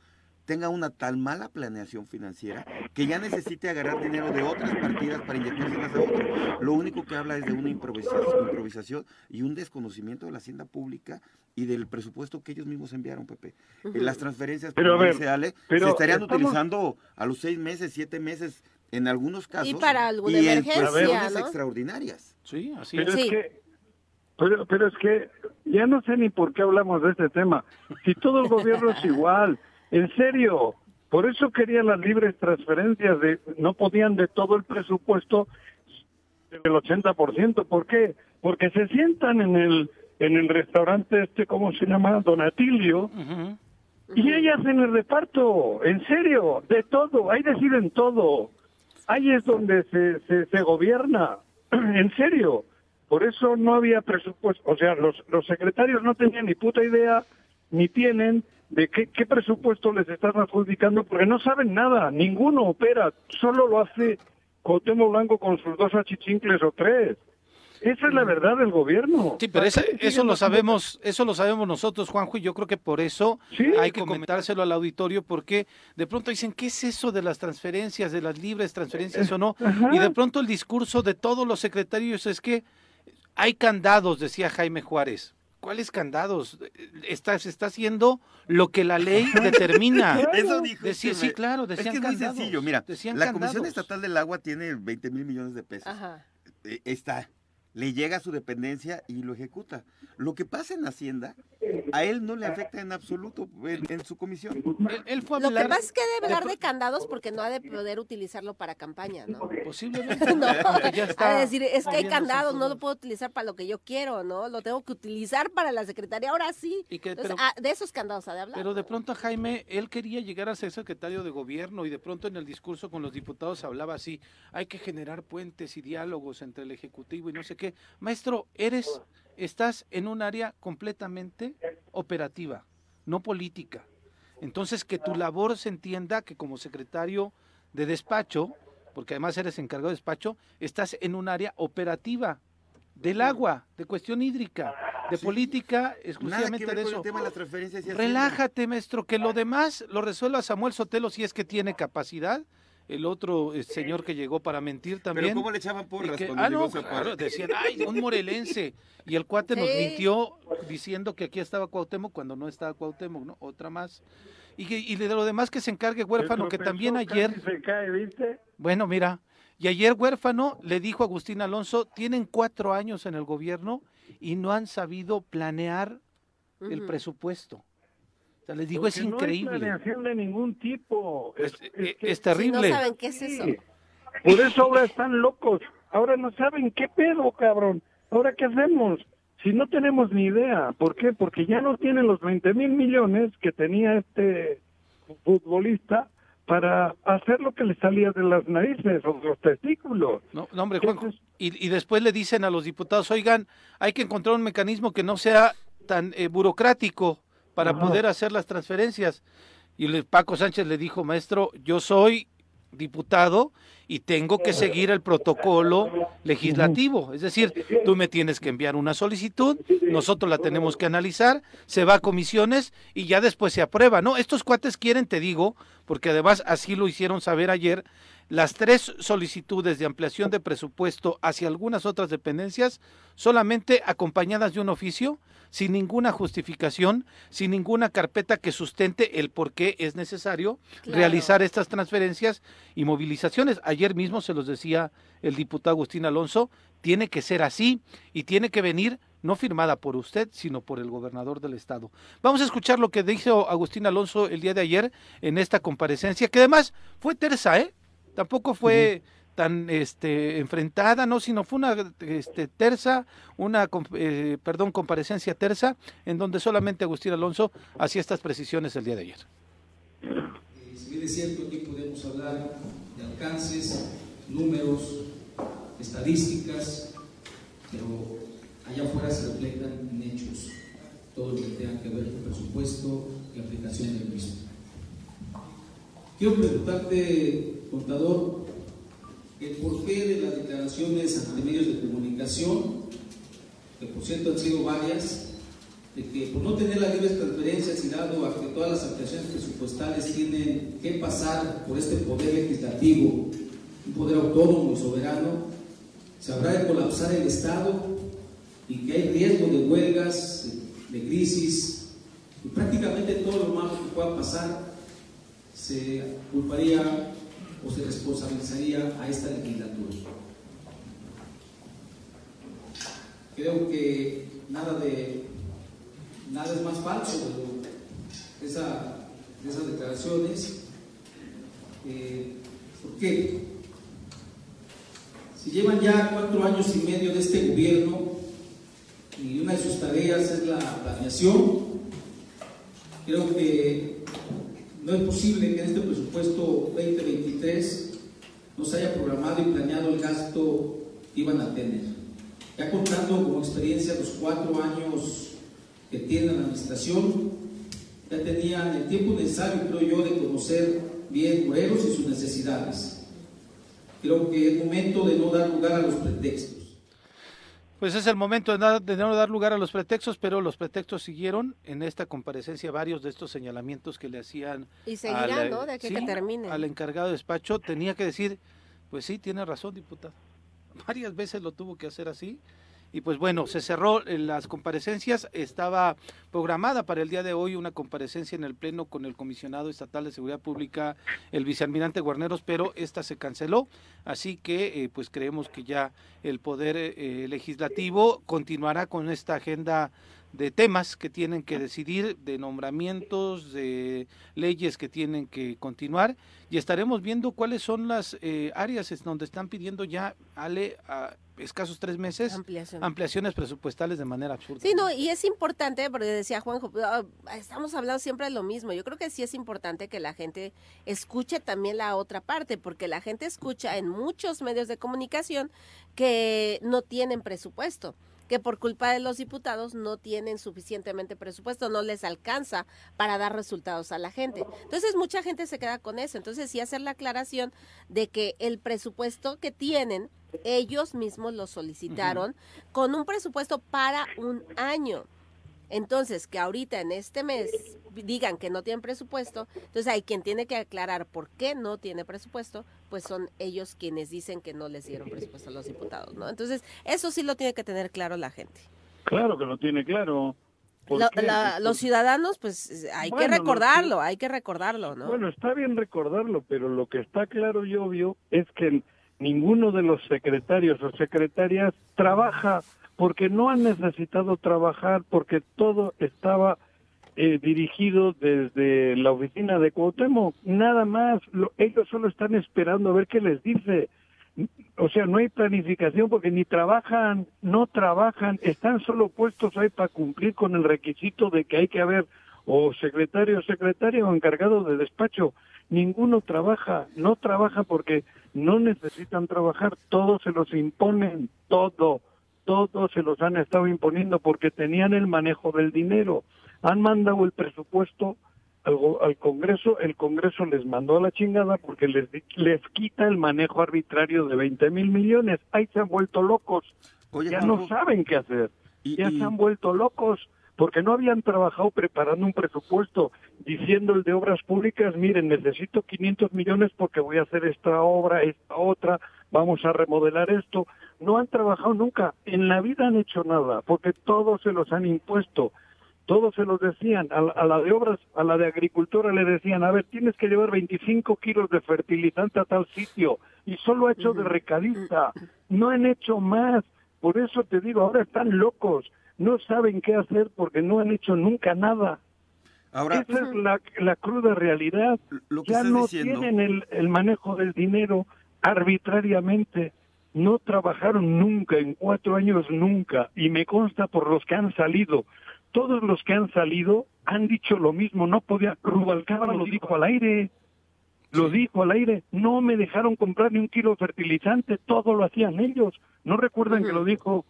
tenga una tan mala planeación financiera que ya necesite agarrar dinero de otras partidas para inyectárselas a otro. Lo único que habla es de una improvisación, improvisación y un desconocimiento de la hacienda pública y del presupuesto que ellos mismos enviaron, Pepe. Eh, Las transferencias, Pero, ver, se estarían estamos- utilizando a los seis meses, siete meses, en algunos casos. para alguna y en emergencia, cuestiones ¿no? extraordinarias. Sí, así Pero es. es Sí. que, pero, pero es que ya no sé ni por qué hablamos de este tema. Si todo el gobierno es igual, en serio. Por eso querían las libres transferencias, de no podían de todo el presupuesto del 80%. ¿Por qué? Porque se sientan en el en el restaurante este, ¿cómo se llama? Donatilio, y ahí hacen el reparto, en serio, de todo, ahí deciden todo. Ahí es donde se, se, se gobierna, en serio. Por eso no había presupuesto, o sea, los, los secretarios no tenían ni puta idea, ni tienen de qué, qué presupuesto les están adjudicando, porque no saben nada, ninguno opera, solo lo hace Cuauhtémoc Blanco con sus dos achichincles o tres. Esa es la verdad del gobierno. Sí, pero ¿Para esa- eso lo sabemos, eso lo sabemos nosotros, Juanjo, y yo creo que por eso Sí, hay que comentárselo al auditorio, porque de pronto dicen, ¿qué es eso de las transferencias, de las libres transferencias o no? Ajá. Y de pronto el discurso de todos los secretarios es que hay candados, decía Jaime Juárez. ¿Cuáles candados? Está, se está haciendo lo que la ley determina. Eso dijo. Decía, este, sí, claro, Es que decían es muy candados, sencillo. Mira, decían la Comisión candados. Estatal del Agua tiene 20 mil millones de pesos. Ajá. Eh, está. Le llega a su dependencia y lo ejecuta. Lo que pasa en Hacienda, a él no le afecta en absoluto en, en su comisión. Él, él fue a Lo que hablar pasa es que debe dar pro- de candados porque no ha de poder utilizarlo para campaña, ¿no? Posiblemente. No, ya está de decir, es que hay candados, no lo puedo utilizar para lo que yo quiero, ¿no? Lo tengo que utilizar para la secretaría, ahora sí. Y que- Entonces, pero- ah, de esos candados ha de hablar. Pero de pronto Jaime, él quería llegar a ser secretario de gobierno y de pronto en el discurso con los diputados hablaba así, hay que generar puentes y diálogos entre el Ejecutivo y no sé qué. Maestro, eres, estás en un área completamente operativa, no política. Entonces que tu labor se entienda que como secretario de despacho, porque además eres encargado de despacho, estás en un área operativa del agua, de cuestión hídrica, de política Nada que exclusivamente ver de con eso. el tema de las transferencias. y Hacienda. Relájate, maestro, que lo demás lo resuelva Samuel Sotelo si es que tiene capacidad. El otro eh, señor que llegó para mentir Pero también. ¿cómo le echaban y porras que- cuando ah, llegó no, Zapata? claro, decían, ay, un morelense. Y el cuate nos mintió diciendo que aquí estaba Cuauhtémoc cuando no estaba Cuauhtémoc, ¿no? Otra más. Y, que- y de lo demás que se encargue huérfano, que también ayer, se cae, ¿viste? bueno, mira, y ayer huérfano le dijo a Agustín Alonso, tienen cuatro años en el gobierno y no han sabido planear el presupuesto. Sea, les digo, Porque es No hay increíble. planeación de ningún tipo. Es, Es- eh, que- es Si terrible. no saben qué es eso. Sí. Por eso ahora están locos. Ahora no saben qué pedo, cabrón. Ahora qué hacemos. Si no tenemos ni idea. ¿Por qué? Porque ya no tienen los 20 mil millones que tenía este futbolista para hacer lo que le salía de las narices o de los testículos. No, no, hombre, Juanjo. Y, y después le dicen a los diputados, oigan, hay que encontrar un mecanismo que no sea tan eh, burocrático para Ajá. poder hacer las transferencias. Y le- Paco Sánchez le dijo, maestro, yo soy diputado y tengo que seguir el protocolo legislativo. Es decir, tú me tienes que enviar una solicitud, nosotros la tenemos que analizar, se va a comisiones y ya después se aprueba. No, estos cuates quieren, te digo, porque además así lo hicieron saber ayer, las tres solicitudes de ampliación de presupuesto hacia algunas otras dependencias solamente acompañadas de un oficio, sin ninguna justificación, sin ninguna carpeta que sustente el por qué es necesario Claro. realizar estas transferencias y movilizaciones. Ayer mismo se los decía el diputado Agustín Alonso, tiene que ser así y tiene que venir no firmada por usted, sino por el gobernador del estado. Vamos a escuchar lo que dijo Agustín Alonso el día de ayer en esta comparecencia, que además fue tersa, ¿eh? Tampoco fue tan este enfrentada, no, sino fue una este, tersa, una eh, perdón, comparecencia tersa, en donde solamente Agustín Alonso hacía estas precisiones el día de ayer. Eh, si bien es cierto, aquí podemos hablar de alcances, números, estadísticas, pero allá afuera se reflejan en hechos todo lo que tenga que ver con presupuesto y aplicación del mismo. Quiero preguntarte, contador, el porqué de las declaraciones ante medios de comunicación, que por cierto han sido varias, de que por no tener las libres transferencias y dado a que todas las ampliaciones presupuestales tienen que pasar por este poder legislativo, un poder autónomo y soberano, se habrá de colapsar el Estado y que hay riesgo de huelgas, de crisis, y prácticamente todo lo malo que pueda pasar se culparía o se responsabilizaría a esta legislatura. Creo que nada de nada es más falso de, esas declaraciones. Eh, ¿Por qué? Si llevan ya cuatro años y medio de este gobierno y una de sus tareas es la planeación, creo que no es posible que en este presupuesto 2023 nos haya programado y planeado el gasto que iban a tener. Ya contando como experiencia los cuatro años que tiene la administración, ya tenían el tiempo necesario, creo yo, de conocer bien Morelos y sus necesidades. Creo que es momento de no dar lugar a los pretextos. Pues es el momento de, no dar lugar a los pretextos, pero los pretextos siguieron en esta comparecencia varios de estos señalamientos que le hacían y seguirán, ¿no? De que termine. al encargado de despacho. Tenía que decir, pues sí, tiene razón, diputado. Varias veces lo tuvo que hacer así y pues bueno, se cerró las comparecencias, estaba programada para el día de hoy una comparecencia en el Pleno con el comisionado estatal de Seguridad Pública, el vicealmirante Guarneros, pero esta se canceló, así que eh, pues creemos que ya el Poder eh, Legislativo continuará con esta agenda de temas que tienen que decidir, de nombramientos, de leyes que tienen que continuar. Y estaremos viendo cuáles son las eh, áreas donde están pidiendo ya, Ale, a escasos tres meses, ampliaciones presupuestales de manera absurda. Sí, no, y es importante, porque decía Juanjo, ah, estamos hablando siempre de lo mismo, yo creo que sí es importante que la gente escuche también la otra parte, porque la gente escucha en muchos medios de comunicación que no tienen presupuesto que por culpa de los diputados no tienen suficientemente presupuesto, no les alcanza para dar resultados a la gente. Entonces mucha gente se queda con eso. Entonces sí hacer la aclaración de que el presupuesto que tienen, ellos mismos lo solicitaron con un presupuesto para un año. Entonces, que ahorita en este mes digan que no tienen presupuesto, entonces hay quien tiene que aclarar por qué no tiene presupuesto, pues son ellos quienes dicen que no les dieron presupuesto a los diputados, ¿no? Entonces, eso sí lo tiene que tener claro la gente. Claro que lo tiene claro. los ciudadanos, pues hay que recordarlo, hay que recordarlo, ¿no? Bueno, está bien recordarlo, pero lo que está claro y obvio es que ninguno de los secretarios o secretarias trabaja porque no han necesitado trabajar, porque todo estaba eh, dirigido desde la oficina de Cuauhtémoc, nada más, ellos solo están esperando a ver qué les dice. O sea, no hay planificación porque ni trabajan, no trabajan, están solo puestos ahí para cumplir con el requisito de que hay que haber o secretario o secretaria o encargado de despacho. Ninguno trabaja, no trabaja porque no necesitan trabajar, todos se los imponen, todo todos se los han estado imponiendo porque tenían el manejo del dinero. Han mandado el presupuesto al, Congreso, el Congreso les mandó a la chingada porque les, les quita el manejo arbitrario de 20 mil millones. Ahí se han vuelto locos. ya no saben qué hacer. ya se han vuelto locos porque no habían trabajado preparando un presupuesto diciendo el de obras públicas, miren, necesito 500 millones porque voy a hacer esta obra, esta otra, vamos a remodelar esto. No han trabajado nunca, en la vida han hecho nada, porque todos se los han impuesto. Todos se los decían, a la, de obras, a la de agricultura le decían, a ver, tienes que llevar 25 kilos de fertilizante a tal sitio, y solo ha hecho de recadista, no han hecho más. Por eso te digo, ahora están locos no saben qué hacer porque no han hecho nunca nada. Ahora, Esa es la, la cruda realidad. ya no tienen el, el manejo del dinero arbitrariamente. No trabajaron nunca, en cuatro años nunca. Y me consta por los que han salido. Todos los que han salido han dicho lo mismo. No podía. Rubalcaba lo dijo al aire. Lo dijo al aire. No me dejaron comprar ni un kilo de fertilizante. Todo lo hacían ellos. ¿No recuerdan que lo dijo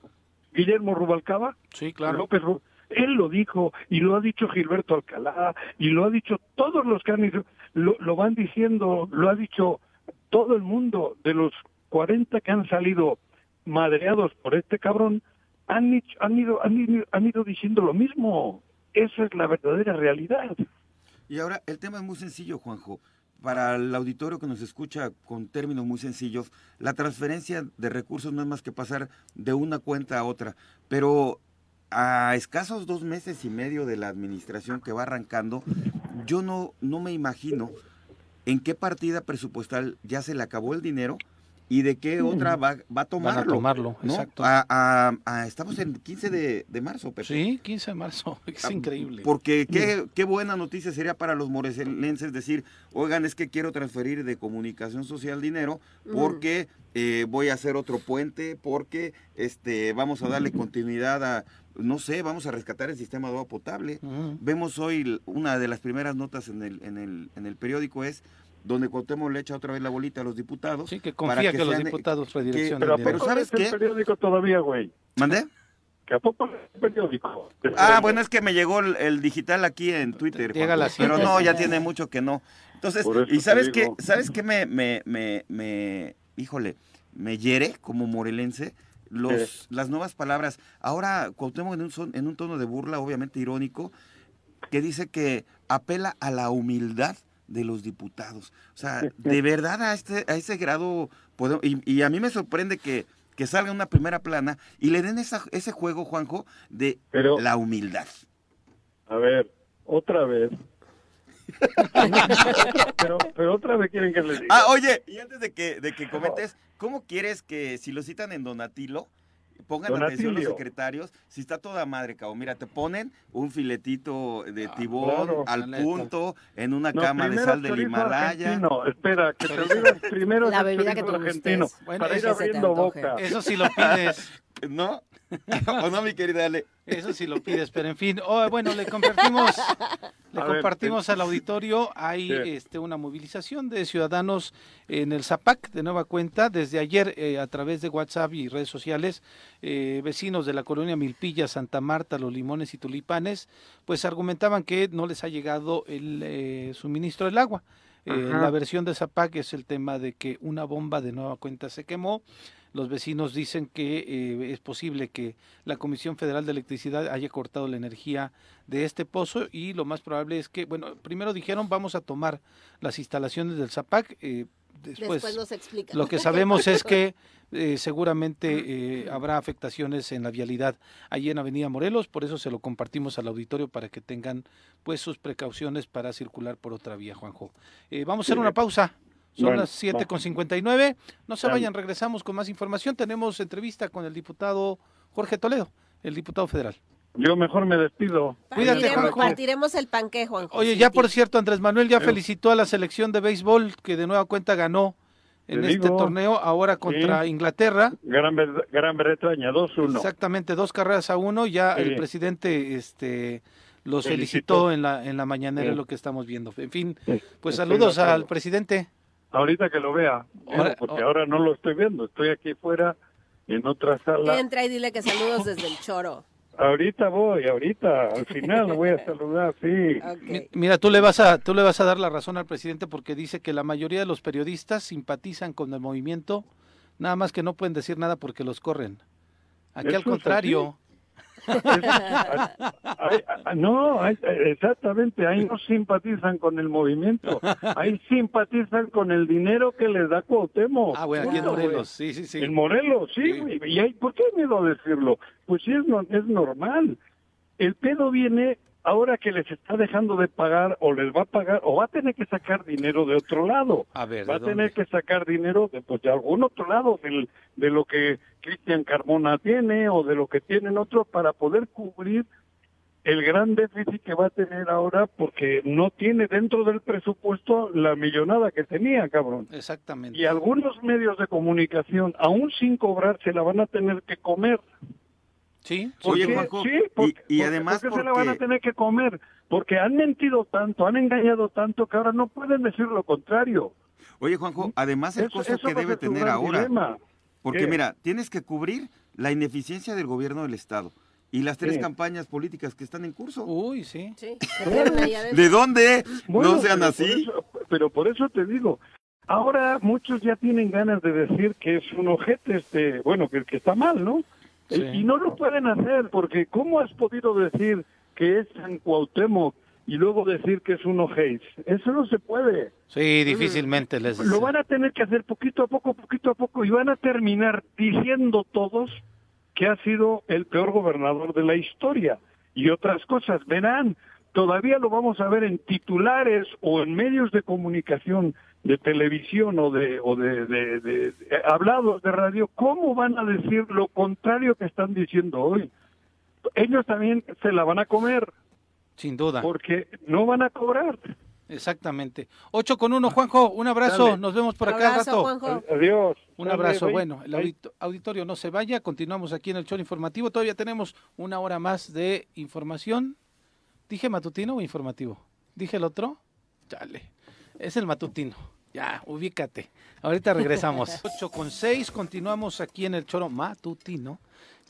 Guillermo Rubalcaba. Sí, claro. López, él lo dijo y lo ha dicho Gilberto Alcalá y lo ha dicho todos los que han lo, lo van diciendo, lo ha dicho todo el mundo de los 40 que han salido madreados por este cabrón, han, han, ido, han, ido, han ido diciendo lo mismo. Esa es la verdadera realidad. Y ahora, el tema es muy sencillo, Juanjo. Para el auditorio que nos escucha con términos muy sencillos, la transferencia de recursos no es más que pasar de una cuenta a otra. Pero a escasos dos meses y medio de la administración que va arrancando, yo no, no me imagino en qué partida presupuestal ya se le acabó el dinero y de qué otra va, va a tomarlo. tomarlo, ¿no? exacto. A- a- a- estamos en 15 de, de marzo, Pepe. Sí, 15 de marzo. Es Ah, increíble. Porque qué, qué buena noticia sería para los morelenses decir, oigan, es que quiero transferir de comunicación social dinero porque eh, voy a hacer otro puente, porque este vamos a darle continuidad a, no sé, vamos a rescatar el sistema de agua potable. Vemos hoy una de las primeras notas en el, en el, en el periódico es donde Cuauhtémoc le echa otra vez la bolita a los diputados. Sí, que para confía que, los sean- diputados redireccionen Pero ¿a dinero. poco ¿sabes qué? el periódico todavía, güey? ¿Mandé? ¿Que a poco el periódico? Ah, bueno, es que me llegó el, el digital aquí en Twitter. Llega a Juanjo, las pero no, ya tiene mucho que no. Entonces, y sabes qué, sabes qué me, me, me, me, híjole, me hiere como morelense los, las nuevas palabras. Ahora Cuauhtémoc en un, son- en un tono de burla, obviamente irónico, que dice que apela a la humildad de los diputados. O sea, de verdad a este, a ese grado podemos, y, y a mí me sorprende que, que salga una primera plana y le den esa, ese juego, Juanjo, de Pero- la humildad. A ver, otra vez. pero, pero otra vez quieren que les diga. Ah, oye, y antes de que, de que comentes, ¿cómo quieres que si lo citan en Donatilo, pongan atención los secretarios? Si está toda madre, cabo. Mira, te ponen un filetito de Ah, tibón claro. al punto en una No, cama de sal del Himalaya. argentino. Espera, que te olvidas primero La el bebida que te argentino. Bueno, para ir eso se te abriendo boca. Eso sí lo pides. ¿No? ¿O no, mi querida Ale? Eso sí lo pides, pero en fin, oh, bueno, le compartimos, le A ver, compartimos al auditorio, hay Sí. este una movilización de ciudadanos en el Zapac de nueva cuenta, desde ayer eh, a través de WhatsApp y redes sociales, eh, vecinos de la colonia Milpilla, Santa Marta, Los Limones y Tulipanes, pues argumentaban que no les ha llegado el eh, suministro del agua. Eh, la versión de Zapac es el tema de que una bomba de nueva cuenta se quemó. Los vecinos dicen que eh, es posible que la Comisión Federal de Electricidad haya cortado la energía de este pozo y lo más probable es que, bueno, primero dijeron vamos a tomar las instalaciones del Zapac, eh, después, Después nos explica. lo que sabemos es que eh, seguramente eh, habrá afectaciones en la vialidad allí en Avenida Morelos, por eso se lo compartimos al auditorio para que tengan pues sus precauciones para circular por otra vía, Juanjo. Eh, vamos a hacer una pausa. Son Bueno, las siete va. con 59. No se vayan, regresamos con más información. Tenemos entrevista con el diputado Jorge Toledo, el diputado federal. Yo mejor me despido. Cuídate, Partiremos, Juanjo. partiremos el panque, Juanjo. Oye, ya por cierto, Andrés Manuel ya felicitó a la selección de béisbol que de nueva cuenta ganó en Te este digo. torneo, ahora contra Sí. Inglaterra. Gran, Gran Bretaña, 2-1. Exactamente, dos carreras a uno. Ya Sí. el presidente este, los felicitó, Felicitó. en la en la mañanera, lo que estamos viendo. En fin, pues saludos al presidente. Ahorita que lo vea. Ahora- porque oh. ahora no lo estoy viendo. Estoy aquí fuera en otra sala. Entra y dile que saludos desde el choro. Ahorita voy, ahorita. Al final lo voy a saludar, sí. Mira, tú le vas a tú le vas a dar la razón al presidente porque dice que la mayoría de los periodistas simpatizan con el movimiento, nada más que no pueden decir nada porque los corren. Aquí Eso al contrario. No, exactamente, ahí no simpatizan con el movimiento, ahí simpatizan con el dinero que les da Cuauhtémoc. Ah, bueno, aquí en. Morelos, sí, sí, sí. En Morelos, sí, Sí. ¿Y hay, por qué miedo a decirlo? Pues sí, es, no- es normal. El pedo viene ahora que les está dejando de pagar o les va a pagar o va a tener que sacar dinero de otro lado. A ver, va ¿de a tener que sacar dinero de, pues, de algún otro lado, del, de lo que Cristian Carmona tiene o de lo que tienen otros para poder cubrir el gran déficit que va a tener ahora porque no tiene dentro del presupuesto la millonada que tenía, cabrón. Exactamente. Y algunos medios de comunicación, aún sin cobrar, se la van a tener que comer. Sí, ¿Por Oye? Juanjo, Sí, y- porque- y, porque- además ¿por qué se la van a porque- tener que comer? Porque han mentido tanto, han engañado tanto que ahora no pueden decir lo contrario. Oye, Juanjo, además costo eso que debe tener ahora. dilema. Porque ¿Qué? mira, tienes que cubrir la ineficiencia del gobierno del Estado y las tres Sí. campañas políticas que están en curso. Uy, sí. ¿De dónde? Bueno, no sean pero así. Por eso, pero por eso te digo, ahora muchos ya tienen ganas de decir que es un ojete, este, bueno, que, que está mal, ¿no? Y no lo pueden hacer, porque ¿cómo has podido decir que es San Cuauhtémoc y luego decir que es un Ojais? Eso no se puede. Sí, difícilmente les... Lo van a tener que hacer poquito a poco, poquito a poco, y van a terminar diciendo todos que ha sido el peor gobernador de la historia. Y otras cosas, verán, todavía lo vamos a ver en titulares o en medios de comunicación de televisión o de o de, de, hablados de radio, ¿cómo van a decir lo contrario que están diciendo hoy? Ellos también se la van a comer. Sin duda. Porque no van a cobrar. Exactamente. Ocho con uno, Juanjo, un abrazo, nos vemos por acá abrazo, rato. Adiós. Un abrazo. Bueno, el auditorio no se vaya, continuamos aquí en el show informativo, todavía tenemos una hora más de información. ¿Dije matutino o informativo? ¿Dije el otro? Chale. Es el matutino. Ya, ubícate. Ahorita regresamos. 8 con 6, continuamos aquí en el choro matutino.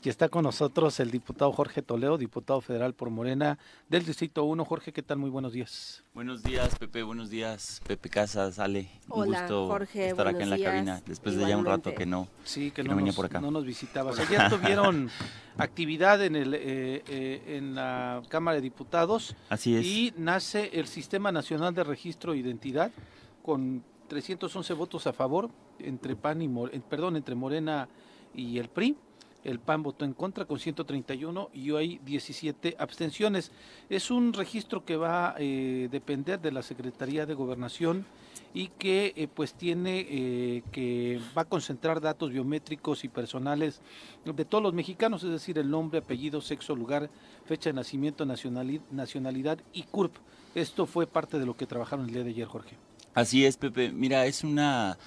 Y está con nosotros el diputado Jorge Toledo, diputado federal por Morena del Distrito 1. Jorge, ¿qué tal? Muy buenos días. Buenos días, Pepe. Buenos días, Pepe Casas, Ale. Un gusto Jorge, estar acá en la cabina después de ya un rato que no, sí, que, no, venía por acá. No nos visitabas. Ayer tuvieron actividad en, el, eh, eh, en la Cámara de Diputados. Así es. Y nace el Sistema Nacional de Registro de Identidad con 311 votos a favor entre PAN y perdón, entre Morena y el PRI. El PAN votó en contra con 131 y hoy 17 abstenciones. Es un registro que va a eh, depender de la Secretaría de Gobernación y que eh, pues tiene eh, que va a concentrar datos biométricos y personales de todos los mexicanos, es decir, el nombre, apellido, sexo, lugar, fecha de nacimiento, nacionalidad y CURP. Esto fue parte de lo que trabajaron el día de ayer, Jorge. Así es, Pepe. Mira, es una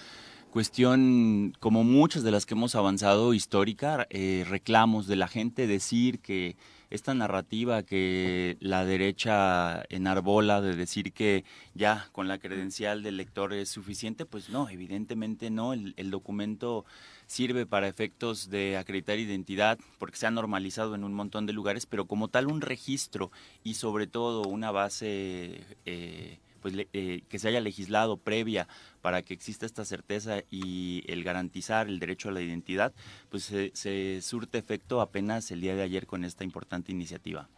cuestión, como muchas de las que hemos avanzado, histórica, eh, reclamos de la gente, decir que esta narrativa que la derecha enarbola de decir que ya con la credencial del lector es suficiente, pues no, evidentemente no, el, documento sirve para efectos de acreditar identidad porque se ha normalizado en un montón de lugares, pero como tal un registro y sobre todo una base... Eh, pues, eh, que se haya legislado previa para que exista esta certeza y el garantizar el derecho a la identidad, pues se surte efecto apenas el día de ayer con esta importante iniciativa.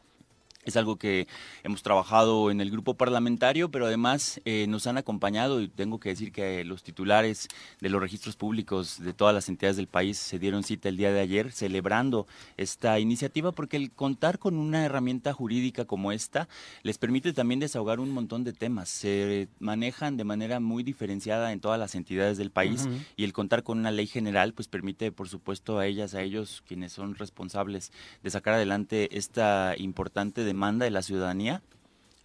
Es algo que hemos trabajado en el grupo parlamentario, pero además eh, nos han acompañado y tengo que decir que los titulares de los registros públicos de todas las entidades del país se dieron cita el día de ayer celebrando esta iniciativa porque el contar con una herramienta jurídica como esta les permite también desahogar un montón de temas. Se manejan de manera muy diferenciada en todas las entidades del país y el contar con una ley general pues permite por supuesto a ellas, a ellos quienes son responsables de sacar adelante esta importante demanda demanda de la ciudadanía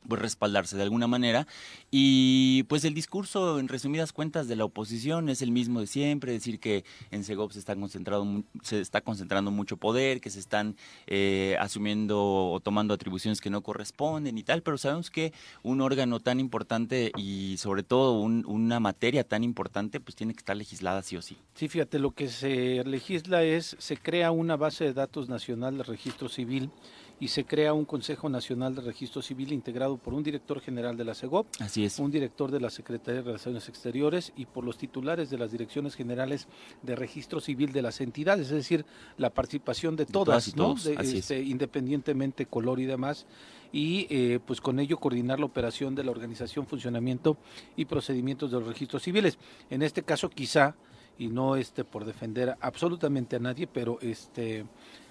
pues respaldarse de alguna manera. Y pues el discurso en resumidas cuentas de la oposición es el mismo de siempre decir que en Segov se está concentrado se está concentrando mucho poder que se están eh, asumiendo o tomando atribuciones que no corresponden y tal pero sabemos que un órgano tan importante y sobre todo una materia tan importante pues tiene que estar legislada sí o sí. Sí fíjate lo que se legisla es se crea una base de datos nacional de registro civil y se crea un Consejo Nacional de Registro Civil integrado por un director general de la CEGOP, Así es. un director de la Secretaría de Relaciones Exteriores y por los titulares de las direcciones generales de registro civil de las entidades, es decir, la participación de todas, ¿no? Este, independientemente color y demás y eh, pues con ello coordinar la operación de la organización, funcionamiento y procedimientos de los registros civiles. En este caso quizá y no este por defender absolutamente a nadie, pero este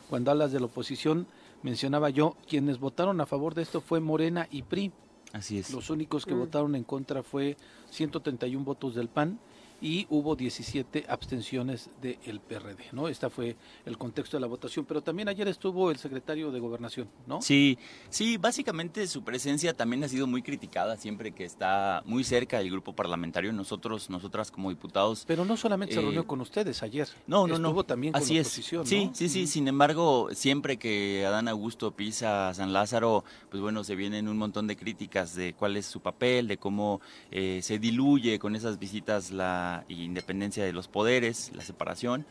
cuando hablas de la oposición mencionaba yo, quienes votaron a favor de esto fue Morena y PRI. Así es. Los únicos que mm. votaron en contra fue 131 votos del PAN y hubo 17 abstenciones del PRD, ¿no? Este fue el contexto de la votación, pero también ayer estuvo el secretario de Gobernación, ¿no? Sí, sí, básicamente su presencia también ha sido muy criticada siempre que está muy cerca del grupo parlamentario, nosotros, nosotras como diputados. Pero no solamente se reunió eh, con ustedes ayer, no, no, estuvo también con Así la oposición, Sí, sí, sí, sin embargo, siempre que Adán Augusto pisa San Lázaro, pues bueno, se vienen un montón de críticas de cuál es su papel, de cómo eh, se diluye con esas visitas la independencia de los poderes, la separación.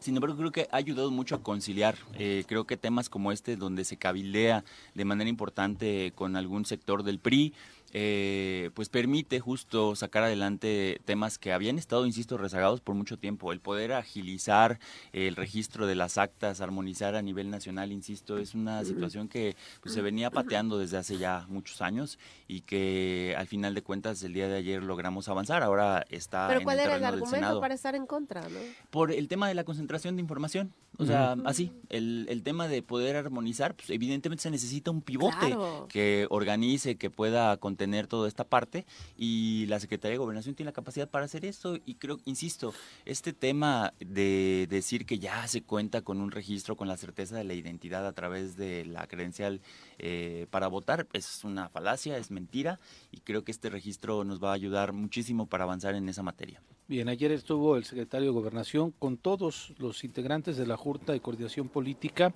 Sin embargo, creo que ha ayudado mucho a conciliar. Eh, creo que temas como este, donde se cabildea de manera importante con algún sector del PRI, eh, pues permite justo sacar adelante temas que habían estado, insisto, rezagados por mucho tiempo. El poder agilizar el registro de las actas, armonizar a nivel nacional, insisto, es una situación que pues, se venía pateando desde hace ya muchos años y que al final de cuentas el día de ayer logramos avanzar. Ahora está Pero en ¿cuál el era el argumento Senado. para estar en contra, no? Por el tema de la concentración de información. O sea, así, el, el tema de poder armonizar, pues evidentemente se necesita un pivote Claro. que organice, que pueda contener toda esta parte y la Secretaría de Gobernación tiene la capacidad para hacer esto y creo, insisto, este tema de decir que ya se cuenta con un registro con la certeza de la identidad a través de la credencial eh, para votar es una falacia, es mentira y creo que este registro nos va a ayudar muchísimo para avanzar en esa materia. Bien, ayer estuvo el secretario de Gobernación con todos los integrantes de la Junta de Coordinación Política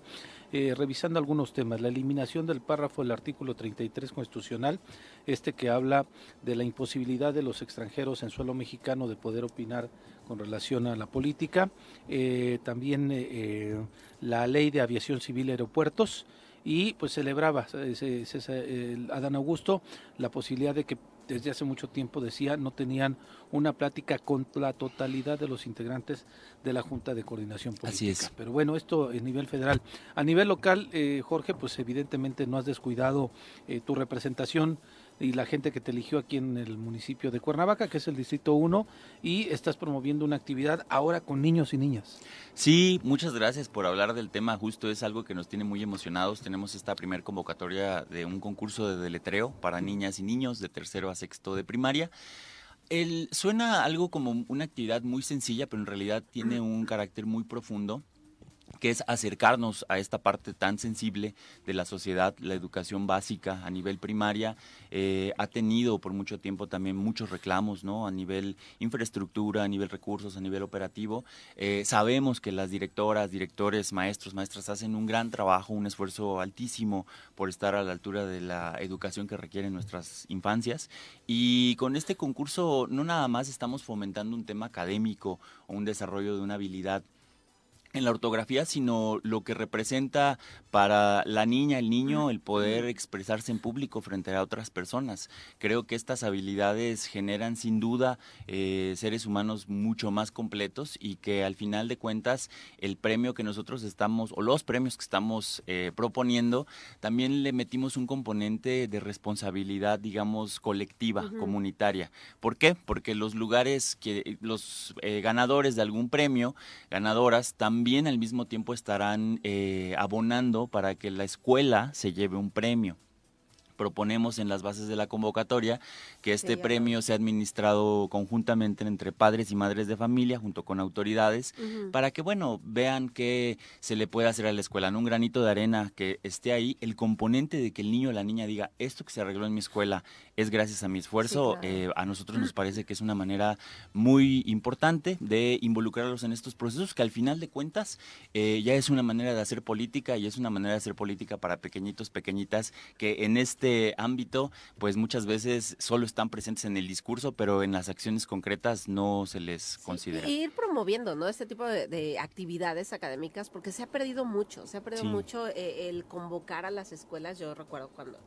eh, revisando algunos temas. La eliminación del párrafo del artículo 33 constitucional, este que habla de la imposibilidad de los extranjeros en suelo mexicano de poder opinar con relación a la política. Eh, también la ley de aviación civil y aeropuertos y pues celebraba eh, se- se- se- el Adán Augusto la posibilidad de que desde hace mucho tiempo decía no tenían una plática con la totalidad de los integrantes de la Junta de Coordinación Política. Así es. Pero bueno, esto a nivel federal. A nivel local, eh, Jorge, pues evidentemente no has descuidado eh, tu representación y la gente que te eligió aquí en el municipio de Cuernavaca, que es el Distrito 1, y estás promoviendo una actividad ahora con niños y niñas. Sí, muchas gracias por hablar del tema. Justo es algo que nos tiene muy emocionados. Tenemos esta primer convocatoria de un concurso de deletreo para niñas y niños de tercero a sexto de primaria. El, suena algo como una actividad muy sencilla, pero en realidad tiene un carácter muy profundo que es acercarnos a esta parte tan sensible de la sociedad, la educación básica a nivel primaria, eh, ha tenido por mucho tiempo también muchos reclamos, ¿no? A nivel infraestructura, a nivel recursos, a nivel operativo. Eh, sabemos que las directoras, directores, maestros, maestras hacen un gran trabajo, un esfuerzo altísimo por estar a la altura de la educación que requieren nuestras infancias. Y con este concurso no nada más estamos fomentando un tema académico o un desarrollo de una habilidad en la ortografía, sino lo que representa para la niña, el niño, el poder expresarse en público frente a otras personas. Creo que estas habilidades generan sin duda eh, seres humanos mucho más completos y que al final de cuentas el premio que nosotros estamos, o los premios que estamos eh, proponiendo, también le metimos un componente de responsabilidad, digamos, colectiva, comunitaria. ¿Por qué? Porque los lugares que los eh, ganadores de algún premio, ganadoras, también al mismo tiempo estarán eh, abonando para que la escuela se lleve un premio. Proponemos en las bases de la convocatoria que este premio sea administrado conjuntamente entre padres y madres de familia junto con autoridades para que, bueno, vean qué se le puede hacer a la escuela. En un granito de arena que esté ahí, el componente de que el niño o la niña diga, esto que se arregló en mi escuela es gracias a mi esfuerzo, claro. eh, a nosotros nos parece que es una manera muy importante de involucrarlos en estos procesos que al final de cuentas eh, ya es una manera de hacer política y es una manera de hacer política para pequeñitos, pequeñitas que en este ámbito pues muchas veces solo están presentes en el discurso, pero en las acciones concretas no se les considera. Y ir promoviendo, ¿no? Este tipo de, de actividades académicas, porque se ha perdido mucho, se ha perdido Sí. mucho eh, el convocar a las escuelas. Yo recuerdo cuando,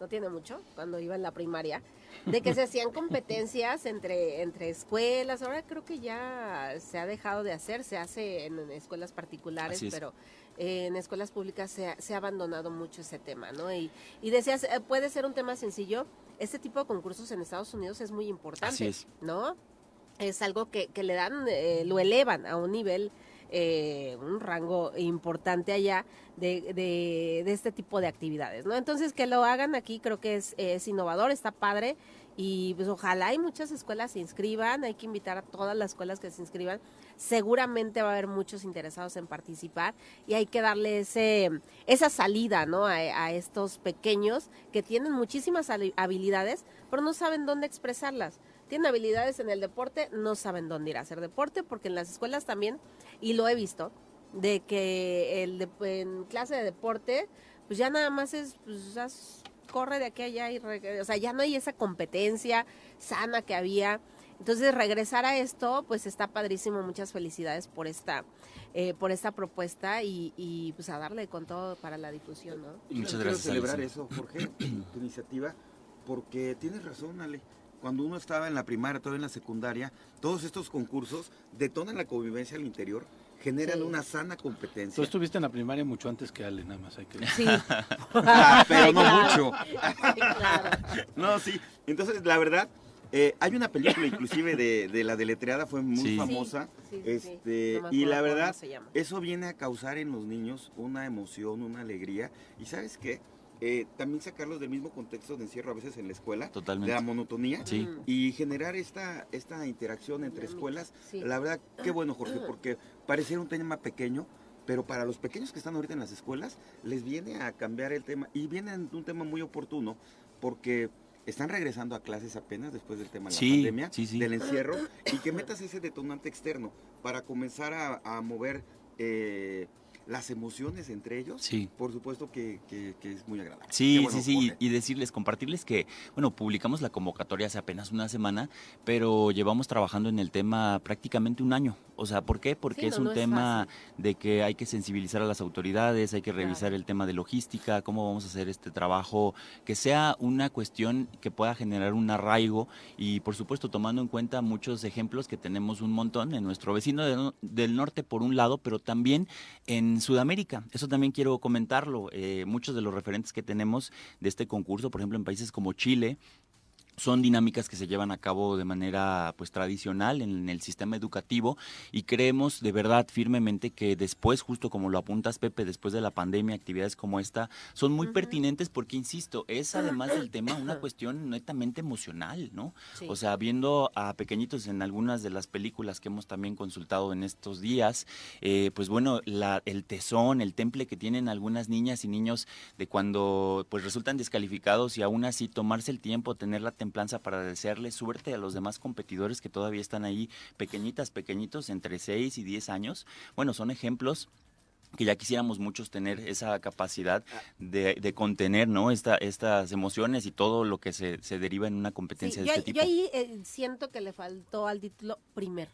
no tiene mucho, cuando iba en la primaria, de que se hacían competencias entre, entre escuelas. Ahora creo que ya se ha dejado de hacer, se hace en, en escuelas particulares, es. pero eh, en escuelas públicas se ha, se ha abandonado mucho ese tema, ¿no? Y, y decías, eh, puede ser un tema sencillo. Este tipo de concursos en Estados Unidos es muy importante, Así es. ¿no? Es algo que, que le dan, eh, lo elevan a un nivel, eh, un rango importante allá de, de, de este tipo de actividades, ¿no? Entonces, que lo hagan aquí creo que es, es innovador, está padre y pues ojalá y muchas escuelas se inscriban, hay que invitar a todas las escuelas que se inscriban, seguramente va a haber muchos interesados en participar y hay que darle ese, esa salida, ¿no? A, a estos pequeños que tienen muchísimas habilidades, pero no saben dónde expresarlas. Tienen habilidades en el deporte, no saben dónde ir a hacer deporte, porque en las escuelas también, y lo he visto, de que el de- en clase de deporte, pues ya nada más es, pues, corre de aquí a allá y, o sea, ya no hay esa competencia sana que había. Entonces regresar a esto, pues está padrísimo. Muchas felicidades por esta, eh, por esta propuesta y, y, pues a darle con todo para la difusión, ¿no? Muchas Quiero gracias, celebrar eso, Jorge, tu iniciativa, porque tienes razón, Ale. Cuando uno estaba en la primaria, todavía en la secundaria, todos estos concursos detonan la convivencia al interior, generan Sí. una sana Tú competencia. estuviste en la primaria mucho antes que Ale, nada más hay que Sí. Ah, pero no Claro. mucho. Claro. No, sí. Entonces, la verdad, eh, hay una película inclusive de, de la deletreada, fue muy Sí. famosa. Sí, sí, sí. Este, No y la verdad, eso viene a causar en los niños una emoción, una alegría. Y sabes qué? Eh, también sacarlos del mismo contexto de encierro a veces en la escuela, Totalmente. de la monotonía. Sí. Y generar esta, esta interacción entre escuelas. Sí. La verdad, qué bueno, Jorge, porque pareciera un tema pequeño, pero para los pequeños que están ahorita en las escuelas, les viene a cambiar el tema. Y viene en un tema muy oportuno, porque están regresando a clases apenas después del tema de la Sí, pandemia, sí, sí. del encierro, y que metas ese detonante externo para comenzar a, a mover eh, las emociones entre ellos. Sí. Por supuesto que, que- que es muy agradable. Sí, bueno, sí, sí, Jorge. y, y decirles, compartirles que, bueno, publicamos la convocatoria hace apenas una semana, pero llevamos trabajando en el tema prácticamente un año. O sea, ¿por qué? Porque Sí, es no, un no tema de que hay que sensibilizar a las autoridades, hay que revisar Claro. el tema de logística, cómo vamos a hacer este trabajo, que sea una cuestión que pueda generar un arraigo y, por supuesto, tomando en cuenta muchos ejemplos que tenemos un montón en nuestro vecino de no- del norte, por un lado, pero también en Sudamérica. Eso también quiero comentarlo. Eh, muchos de los referentes que tenemos de este concurso, por ejemplo, en países como Chile, son dinámicas que se llevan a cabo de manera pues tradicional en el sistema educativo y creemos de verdad firmemente que después justo como lo apuntas Pepe después de la pandemia actividades como esta son muy pertinentes porque insisto es además del tema una cuestión netamente emocional no Sí. o sea viendo a pequeñitos en algunas de las películas que hemos también consultado en estos días eh, pues bueno la, el tesón el temple que tienen algunas niñas y niños de cuando pues resultan descalificados y aún así tomarse el tiempo, tener la templanza para desearle suerte a los demás competidores que todavía están ahí pequeñitas, pequeñitos, entre 6 y 10 años. Bueno, son ejemplos que ya quisiéramos muchos tener esa capacidad de, de contener ¿no? Esta, estas emociones y todo lo que se, se deriva en una Sí, competencia yo, de este yo tipo. ahí eh, siento que le faltó al título primer.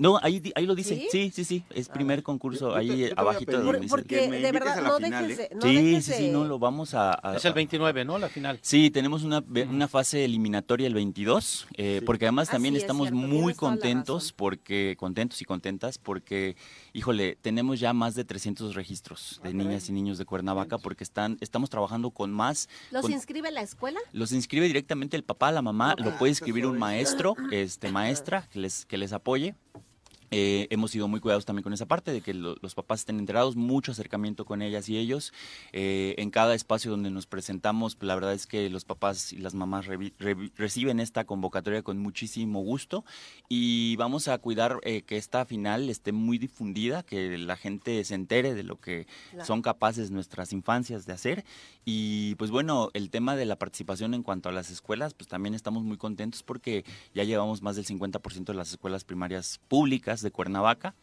No, ahí, di- ahí lo dice. ¿Sí? Sí, sí, sí. Es primer concurso Yo ahí yo te a abajito de donde porque me de verdad no final, dejes ¿eh? no sí, dejes sí, sí, no, lo vamos a... a- Es el 29, ¿no? La final. Sí, tenemos una, una fase eliminatoria el 22, eh, Sí. porque además Ah, también estamos cierto, muy contentos, porque contentos y contentas, porque, híjole, tenemos ya más de 300 registros de niñas y niños de Cuernavaca, porque están, estamos trabajando con más. ¿Los con- inscribe la escuela? los inscribe directamente el papá, la mamá, lo puede escribir un maestro, este maestra que les, que les apoye. Eh, hemos sido muy cuidados también con esa parte de que lo- los papás estén enterados, mucho acercamiento con ellas y ellos. Eh, en cada espacio donde nos presentamos, la verdad es que los papás y las mamás reciben esta convocatoria con muchísimo gusto y vamos a cuidar eh, que esta final esté muy difundida, que la gente se entere de lo que Claro. son capaces nuestras infancias de hacer y pues bueno, el tema de la participación en cuanto a las escuelas, pues también estamos muy contentos porque ya llevamos más del 50% de las escuelas primarias públicas de Cuernavaca.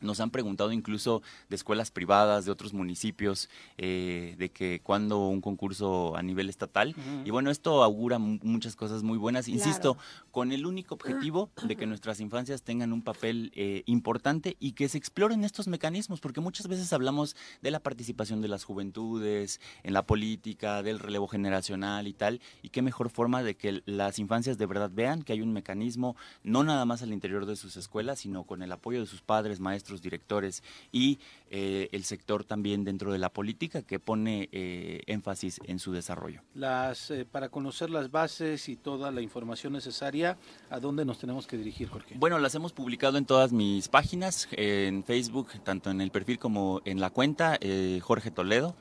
Nos han preguntado incluso de escuelas privadas, de otros municipios, eh, de que cuando un concurso a nivel estatal. Y bueno, esto augura mu- muchas cosas muy buenas. Insisto, con el único objetivo de que nuestras infancias tengan un papel eh, importante y que se exploren estos mecanismos, porque muchas veces hablamos de la participación de las juventudes, en la política, del relevo generacional y tal, y qué mejor forma de que las infancias de verdad vean que hay un mecanismo, no nada más al interior de sus escuelas, sino con el apoyo de sus padres, maestros, directores y eh, el sector también dentro de la política que pone eh, énfasis en su desarrollo. Las, eh, para conocer las bases y toda la información necesaria, ¿a dónde nos tenemos que dirigir, Jorge? Bueno, las hemos publicado en todas mis páginas, en Facebook, tanto en el perfil como en la cuenta, Jorge Toledo,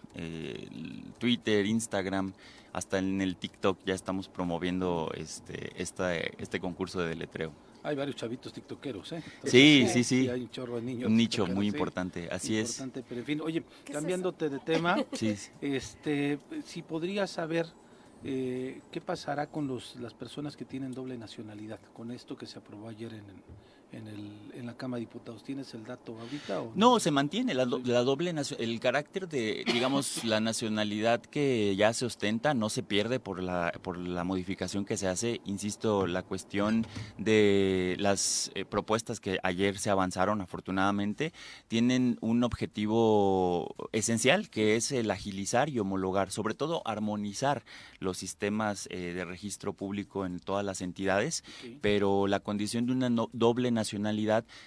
Twitter, Instagram, hasta en el TikTok ya estamos promoviendo este, esta, este concurso de deletreo. Hay varios chavitos tiktokeros, ¿eh? Entonces, Sí, sí, sí. Hay un chorro de niños. Un nicho muy sí. importante, así es. Importante, pero en fin, oye, ¿Qué es cambiándote de tema, Sí, sí. este, si podrías saber eh, qué pasará con los, las personas que tienen doble nacionalidad, con esto que se aprobó ayer en, en, el, en la la Cámara de Diputados. ¿Tienes el dato ahorita? O no? se mantiene la, doble el carácter de, digamos, la nacionalidad que ya se ostenta no se pierde por la por la modificación que se hace. Insisto, la cuestión de las eh, propuestas que ayer se avanzaron, afortunadamente, tienen un objetivo esencial que es el agilizar y homologar, sobre todo armonizar los sistemas eh, de registro público en todas las entidades, pero la condición de una doble nacionalidad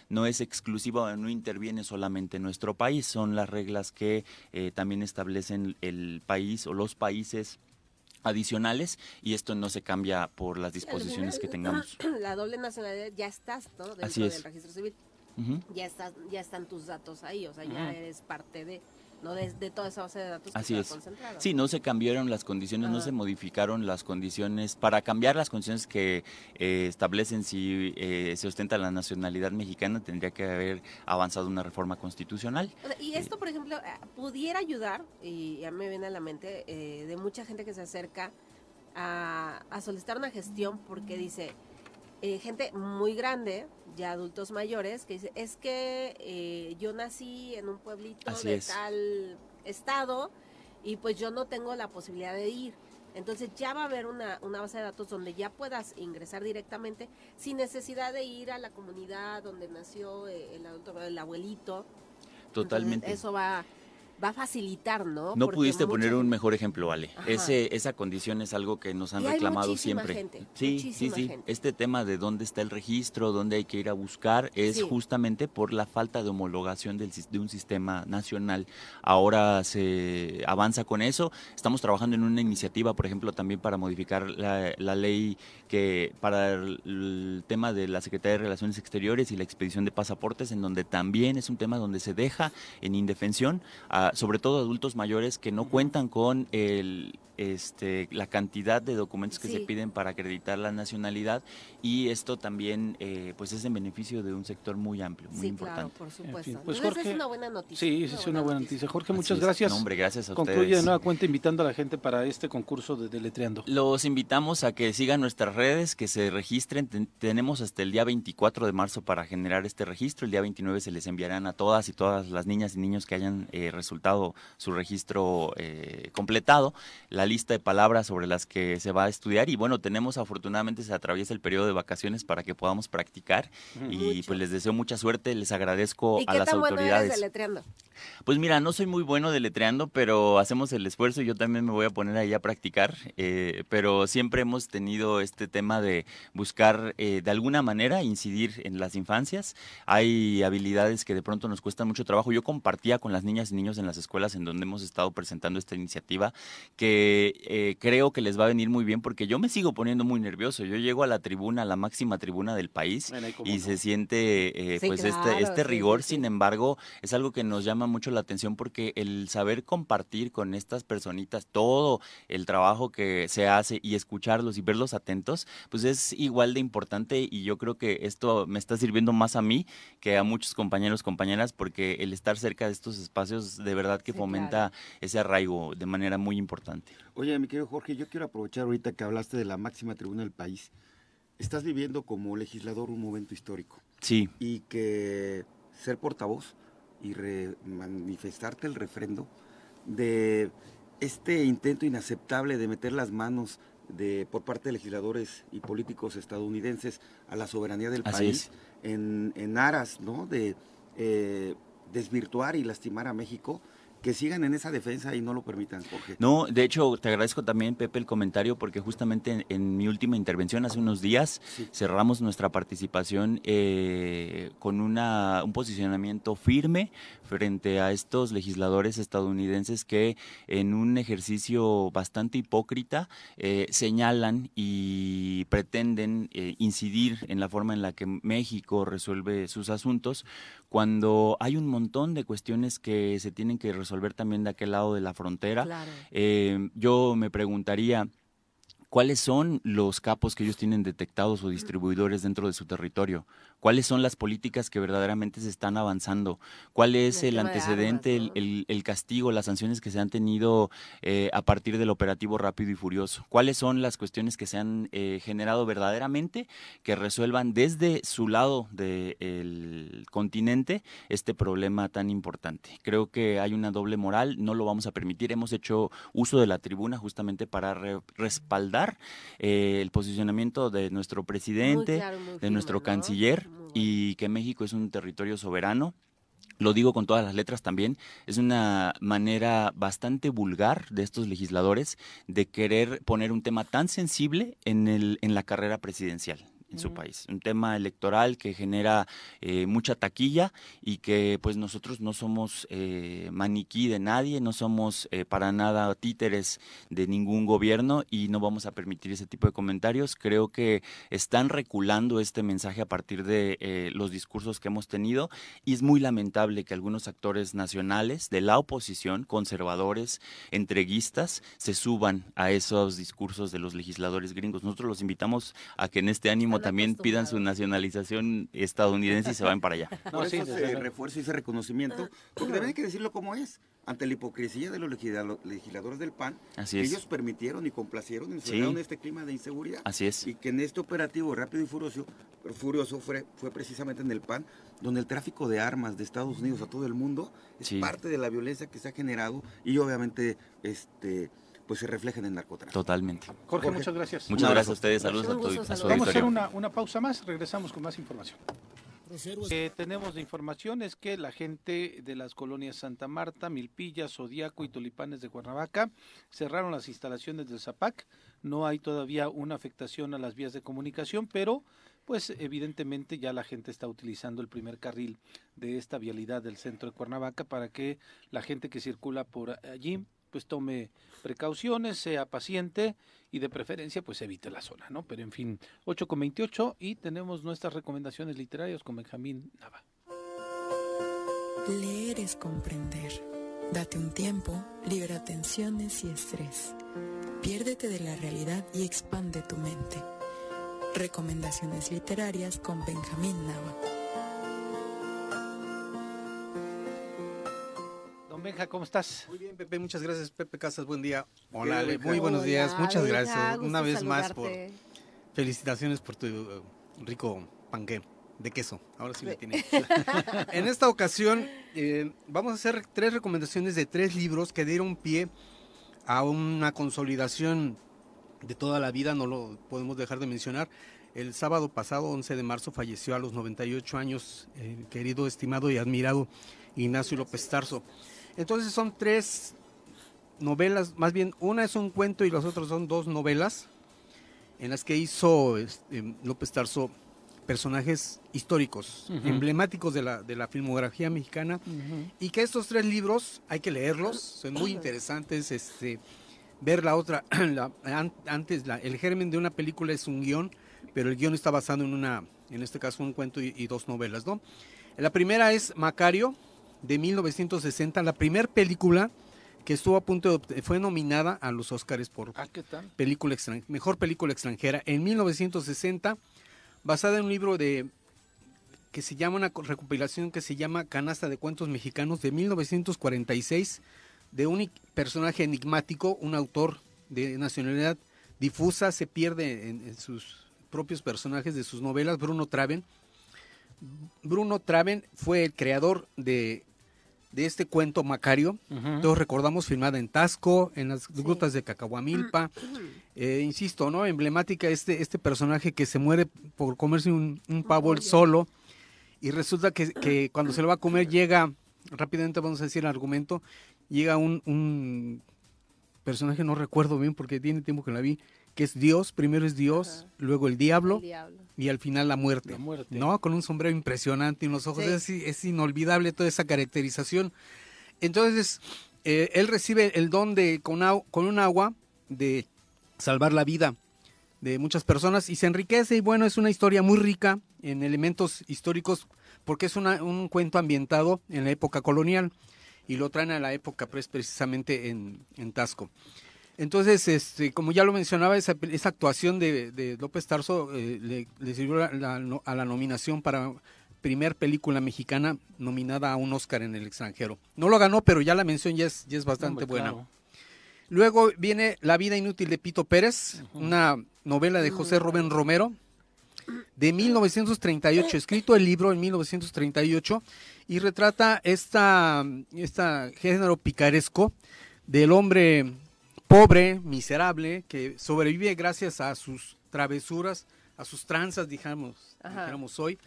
no es exclusiva o no interviene solamente en nuestro país, son las reglas que eh, también establecen el país o los países adicionales y esto no se cambia por las disposiciones que tengamos. La doble nacionalidad ya estás, ¿no? Dentro del registro civil. Ya estás, ya están tus datos ahí, o sea, ya eres parte de no de, toda esa base de datos Así es. Sí, no se cambiaron las condiciones, no se modificaron las condiciones para cambiar las condiciones que eh, establecen si eh, se ostenta la nacionalidad mexicana, tendría que haber avanzado una reforma constitucional. y esto, por ejemplo, eh, pudiera ayudar, y ya me viene a la mente, de mucha gente que se acerca a, a solicitar una gestión porque dice, eh, gente muy grande, ya adultos mayores, que dice, es que eh, yo nací en un pueblito de tal estado y pues yo no tengo la posibilidad de ir. Entonces ya va a haber una, una base de datos donde ya puedas ingresar directamente sin necesidad de ir a la comunidad donde nació eh, el adulto, el abuelito. Totalmente. eso va va a facilitar, ¿no? Pudiste poner un mejor ejemplo, Ale. Ese, esa condición es algo que nos han reclamado siempre. Gente, sí, sí, sí. Este tema de dónde está el registro, dónde hay que ir a buscar, es justamente por la falta de homologación del, de un sistema nacional. Ahora se avanza con eso. Estamos trabajando en una iniciativa, por ejemplo, también para modificar la, la ley que para el, tema de la Secretaría de Relaciones Exteriores y la expedición de pasaportes, en donde también es un tema donde se deja en indefensión a sobre todo adultos mayores que no cuentan con el, este, la cantidad de documentos que se piden para acreditar la nacionalidad y esto también eh, pues es en beneficio de un sector muy amplio, muy importante. Claro, por supuesto. pues Jorge, es una buena noticia. Sí, es una buena noticia. Jorge, muchas gracias. hombre, gracias a Concluye de nueva cuenta invitando a la gente para este concurso de Deletreando. Los invitamos a que sigan nuestras redes, que se registren. tenemos hasta el día 24 de marzo para generar este registro. El día 29 se les enviarán a todas y todas las niñas y niños que hayan eh, resultado su registro eh, completado. La lista de palabras sobre las que se va a estudiar y bueno, tenemos afortunadamente se atraviesa el periodo de vacaciones para que podamos practicar y pues les deseo mucha suerte, les agradezco a las autoridades. Pues mira, no soy muy bueno deletreando, pero hacemos el esfuerzo y yo también me voy a poner ahí a practicar, eh, pero siempre hemos tenido este tema de buscar eh, de alguna manera incidir en las infancias. Hay habilidades que de pronto nos cuestan mucho trabajo. Yo compartía con las niñas y niños en las escuelas en donde hemos estado presentando esta iniciativa que eh, creo que les va a venir muy bien porque yo me sigo poniendo muy nervioso. Yo llego a la tribuna, a la máxima tribuna del país y se siente eh, pues este, este rigor. Sin embargo, es algo que nos llama mucho la atención porque el saber compartir con estas personitas todo el trabajo que se hace y escucharlos y verlos atentos, pues es igual de importante y yo creo que esto me está sirviendo más a mí que a muchos compañeros, compañeras, porque el estar cerca de estos espacios de verdad que fomenta ese arraigo de manera muy importante. Oye, mi querido Jorge, yo quiero aprovechar ahorita que hablaste de la máxima tribuna del país. Estás viviendo como legislador un momento histórico. Sí. Y que ser portavoz y manifestarte el refrendo de este intento inaceptable de meter las manos de, por parte de legisladores y políticos estadounidenses a la soberanía del país en, en, aras ¿no? de eh, desvirtuar y lastimar a México que sigan en esa defensa y no lo permitan, Jorge. No, de hecho, te agradezco también, Pepe, el comentario, porque justamente en, mi última intervención hace unos días cerramos nuestra participación eh, con una, un posicionamiento firme frente a estos legisladores estadounidenses que en un ejercicio bastante hipócrita eh, señalan y pretenden eh, incidir en la forma en la que México resuelve sus asuntos cuando hay un montón de cuestiones que se tienen que resolver también de aquel lado de la frontera. Eh, yo me preguntaría, ¿Cuáles son los capos que ellos tienen detectados o distribuidores dentro de su territorio? Cuáles son las políticas que verdaderamente se están avanzando, cuál es el, antecedente, el, castigo, las sanciones que se han tenido eh, a partir del operativo rápido y furioso, cuáles son las cuestiones que se han eh, generado verdaderamente que resuelvan desde su lado del continente este problema tan importante. Creo que hay una doble moral, no lo vamos a permitir, hemos hecho uso de la tribuna justamente para respaldar eh, el posicionamiento de nuestro presidente, de nuestro canciller y que México es un territorio soberano. Lo digo con todas las letras también, es una manera bastante vulgar de estos legisladores de querer poner un tema tan sensible en, el, en la carrera presidencial en su país. Un tema electoral que genera eh, mucha taquilla y que pues nosotros no somos eh, maniquí de nadie, no somos eh, para nada títeres de ningún gobierno y no vamos a permitir ese tipo de comentarios. Creo que están reculando este mensaje a partir de los discursos que hemos tenido y es muy lamentable que algunos actores nacionales de la oposición, conservadores, entreguistas, se suban a esos discursos de los legisladores gringos. Nosotros los invitamos a que en este ánimo también pidan su nacionalización estadounidense y se van para allá. Por eso ese refuerzo y ese reconocimiento, porque también hay que decirlo como es, ante la hipocresía de los legisladores del PAN, ellos permitieron y complacieron en este clima de inseguridad. Así es. Y que en este operativo rápido y furioso, furioso fue, fue precisamente en el PAN, donde el tráfico de armas de Estados Unidos a todo el mundo es parte de la violencia que se ha generado y obviamente este pues se refleja en el narcotráfico. Totalmente. Jorge, muchas gracias. Muchas gracias a ustedes, saludos a, tu, Vamos a hacer una, una pausa más, regresamos con más información. que tenemos de información es que la gente de las colonias Santa Marta, Milpilla, Zodiaco y Tulipanes de Cuernavaca cerraron las instalaciones del ZAPAC. No hay todavía una afectación a las vías de comunicación, pero pues evidentemente ya la gente está utilizando el primer carril de esta vialidad del centro de Cuernavaca para que la gente que circula por allí pues tome precauciones, sea paciente y de preferencia pues evite la zona, ¿no? Pero en fin, 8 con 28 y tenemos nuestras recomendaciones literarias con Benjamín Nava. Leer es comprender. Date un tiempo, libera tensiones y estrés. Piérdete de la realidad y expande tu mente. Recomendaciones literarias con Benjamín Nava. Benja, ¿cómo estás? Muy bien, Pepe, muchas gracias. Pepe Casas, buen día. Hola, muy buenos días. Muchas gracias una vez más por felicitaciones por tu uh, rico panque de queso. Ahora sí, me tiene. en esta ocasión eh, vamos a hacer tres recomendaciones de tres libros que dieron pie a una consolidación de toda la vida, no lo podemos dejar de mencionar. El sábado pasado, 11 de marzo, falleció a los 98 años el querido, estimado y admirado Ignacio López Tarso. Entonces son tres novelas, más bien una es un cuento y las otras son dos novelas en las que hizo este, López Tarso personajes históricos, emblemáticos de la, de la filmografía mexicana, y que estos tres libros hay que leerlos, son muy interesantes, este, ver la otra, antes el germen de una película es un guion, pero el guion está basado en una, en este caso un cuento y, y dos novelas, ¿no? La primera es Macario, de 1960, la primera película que estuvo a punto de fue nominada a los Oscars por ah, película mejor película extranjera en 1960, basada en un libro de que se llama una recopilación que se llama Canasta de cuentos mexicanos de 1946 de un personaje enigmático, un autor de nacionalidad difusa, se pierde en sus propios personajes de sus novelas, Bruno Traven. Bruno Traven fue el creador de de este cuento Macario. Todos recordamos filmada en Tasco, en las grutas de Cacahuamilpa. Eh, insisto, ¿no? Emblemática este, este personaje que se muere por comerse un, pavo solo. Y resulta que, cuando se lo va a comer llega, rápidamente vamos a decir el argumento, llega un, un personaje, no recuerdo bien porque tiene tiempo que la vi, que es Dios, primero es Dios, luego el diablo, y al final la muerte, ¿no? Con un sombrero impresionante y unos ojos, es, inolvidable toda esa caracterización. Entonces, eh, él recibe el don de, con, con un agua, de salvar la vida de muchas personas y se enriquece y bueno, es una historia muy rica en elementos históricos porque es un cuento ambientado en la época colonial y lo traen a la época pues, precisamente en, en Tasco. Entonces, este, como ya lo mencionaba, esa, esa actuación de, de López Tarso eh, le, le, sirvió la, la, a la nominación para primer película mexicana nominada a un Oscar en el extranjero. No lo ganó, pero ya la mención ya es, ya es bastante Hombre, buena. Claro. Luego viene La vida inútil de Pito Pérez, uh -huh. una novela de José Rubén Romero de 1938, escrito el libro en 1938 y retrata esta, esta género picaresco del hombre pobre, miserable, que sobrevive gracias a sus travesuras, a sus tranzas, digamos, dijéramos hoy,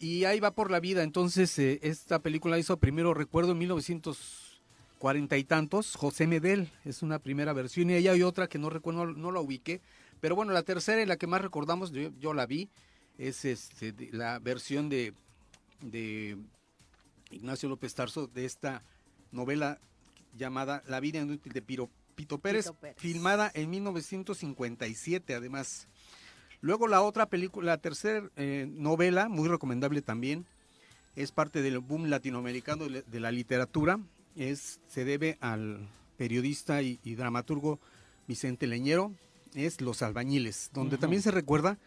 y ahí va por la vida. Entonces, eh, esta película hizo primero, recuerdo, en 1940 y tantos, José Medel, es una primera versión, y ella hay otra que no recuerdo, no, no la ubiqué, pero bueno, la tercera y la que más recordamos, yo, yo la vi, es este, de, la versión de, de Ignacio López Tarso de esta novela llamada La vida inútil de Piro, Pito, Pérez, Pito Pérez, filmada en 1957 además. Luego la otra película, la tercera eh, novela, muy recomendable también, es parte del boom latinoamericano de, la literatura, es, se debe al periodista y, y, dramaturgo Vicente Leñero, es Los Albañiles, donde uh -huh. también se recuerda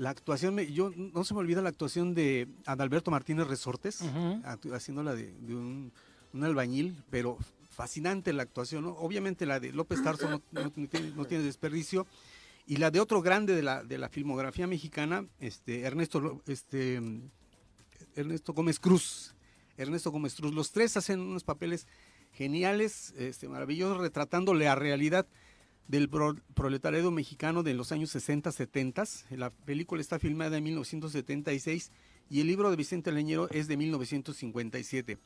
la actuación, yo no se me olvida la actuación de Adalberto Martínez Resortes, uh -huh. haciéndola de, de un, un, albañil, pero fascinante la actuación, ¿no? Obviamente la de López Tarso no, tiene, no, tiene, desperdicio, y la de otro grande de la, de la filmografía mexicana, este, Ernesto, este, Ernesto Gómez Cruz, Ernesto Gómez Cruz, los tres hacen unos papeles geniales, este, maravillosos, retratando la realidad del pro, proletariado mexicano de los años 60, 70. La película está filmada en 1976 y el libro de Vicente Leñero es de 1957.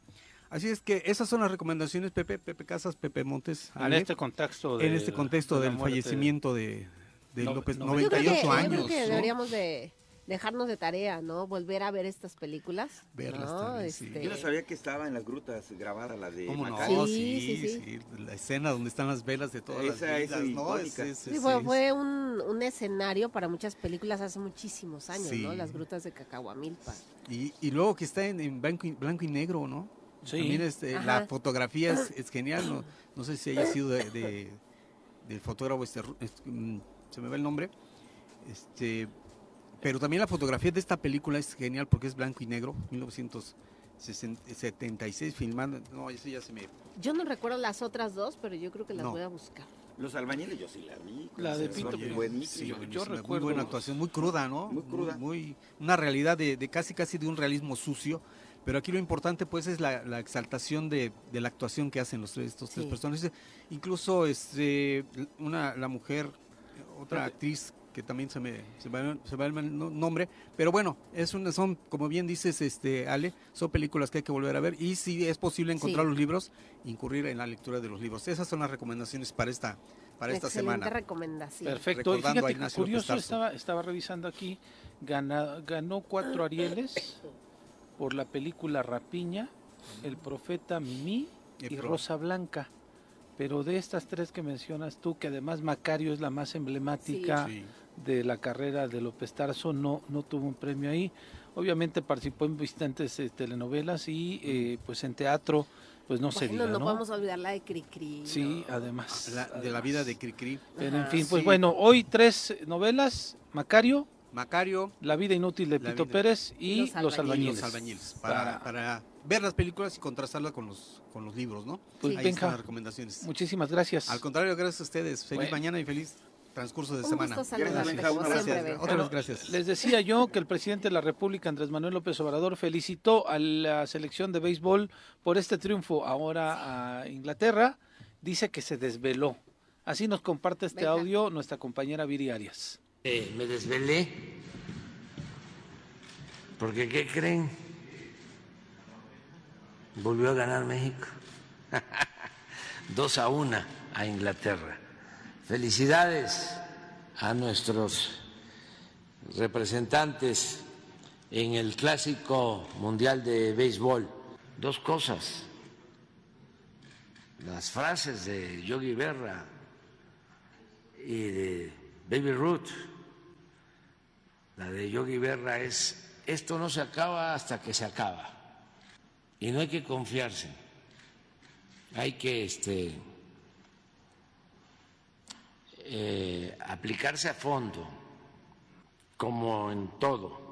Así es que esas son las recomendaciones, Pepe, Pepe Casas, Pepe Montes. Ale, en este contexto, de, en este contexto de del fallecimiento de, de no, López, no, 98 yo que, años. Yo creo que deberíamos de dejarnos de tarea, ¿no? Volver a ver estas películas. Verlas ¿no? también, este... sí. Yo no sabía que estaba en las grutas grabada la de ¿Cómo no? Sí sí, sí, sí, La escena donde están las velas de todas Esa, las es ¿no? Es, es, sí, fue, fue un, un, escenario para muchas películas hace muchísimos años, ¿no? Las grutas de Cacahuamilpa. Y, y luego que está en, en blanco, y, blanco, y, negro, ¿no? Sí. También este, la fotografía es, es genial, no, no, sé si haya sido de, de, del fotógrafo, este, este, se me va el nombre, este pero también la fotografía de esta película es genial porque es blanco y negro, 1976 filmando. No, eso ya se me. Yo no recuerdo las otras dos, pero yo creo que las no. voy a buscar. Los albañiles yo sí la vi. La de Pito Sí, yo, yo recuerdo. Muy buena actuación, muy cruda, ¿no? Muy cruda. Muy, muy una realidad de, de, casi casi de un realismo sucio. Pero aquí lo importante pues es la, la exaltación de, de, la actuación que hacen los tres, estos sí. tres personajes. Incluso este, una, la mujer, otra actriz que también se me, se me, se me va el nombre, pero bueno, es una, son, como bien dices, este Ale, son películas que hay que volver a ver y si es posible encontrar sí. los libros, incurrir en la lectura de los libros. Esas son las recomendaciones para esta para esta semana. recomendación. Perfecto. Recordando Fíjate, a curioso, estaba, estaba revisando aquí, gana, ganó cuatro Arieles por la película Rapiña, El Profeta Mimi y Rosa Blanca. Pero de estas tres que mencionas tú, que además Macario es la más emblemática sí. de la carrera de López Tarso, no, no tuvo un premio ahí. Obviamente participó en bastantes eh, telenovelas y eh, pues en teatro pues no bueno, se diga, no, ¿no? podemos olvidar la de Cricri. Sí, además. La, además. De la vida de Cricri. Pero en fin, pues sí. bueno, hoy tres novelas, Macario, Macario, La vida inútil de Pito vida, Pérez y Los, los albañiles. Los albañiles para, para, ver las películas y contrastarlas con los, con los libros, ¿no? Pues Ahí venga, están las recomendaciones. Muchísimas gracias. Al contrario, gracias a ustedes. Feliz bueno. mañana y feliz transcurso de Un semana. Gusto gracias, gracias. Otra vez gracias. Les decía yo que el presidente de la República, Andrés Manuel López Obrador, felicitó a la selección de béisbol por este triunfo ahora a Inglaterra. Dice que se desveló. Así nos comparte este Venga. audio nuestra compañera Viri Arias. Eh, me desvelé porque, ¿qué creen? Volvió a ganar México. Dos a una a Inglaterra. Felicidades a nuestros representantes en el Clásico Mundial de Béisbol. Dos cosas. Las frases de Yogi Berra y de Baby Ruth. La de Yogi Berra es esto no se acaba hasta que se acaba. Y no hay que confiarse. Hay que este, eh, aplicarse a fondo, como en todo.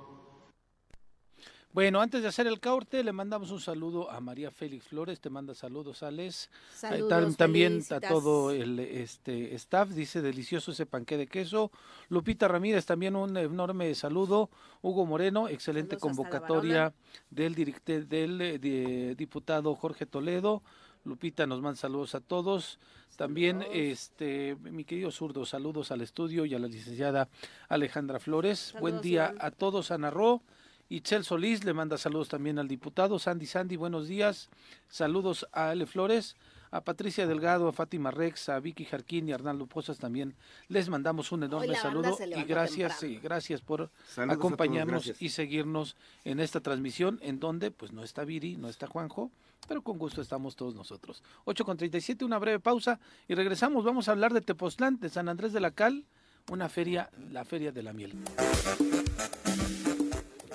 Bueno, antes de hacer el corte, le mandamos un saludo a María Félix Flores, te manda saludos, Alex. Saludos, también a todo el este staff, dice delicioso ese panqué de queso. Lupita Ramírez, también un enorme saludo. Hugo Moreno, excelente Saludos convocatoria del, directe- del eh, de- diputado Jorge Toledo. Lupita nos manda saludos a todos. También, este, mi querido zurdo, saludos al estudio y a la licenciada Alejandra Flores. Buen día Iván. a todos, Ana Ro. Itzel Solís le manda saludos también al diputado. Sandy Sandy, buenos días. Saludos a Ale Flores, a Patricia Delgado, a Fátima Rex, a Vicky Jarquín y a Arnaldo Pozas también. Les mandamos un enorme saludo y gracias, temprano. sí, gracias por Saludos a todos, acompañarnos gracias. y seguirnos en esta transmisión en donde pues no está Viri, no está Juanjo, pero con gusto estamos todos nosotros. 8 con 37, una breve pausa y regresamos. Vamos a hablar de Tepoztlán, de San Andrés de la Cal, una feria, la feria de la miel.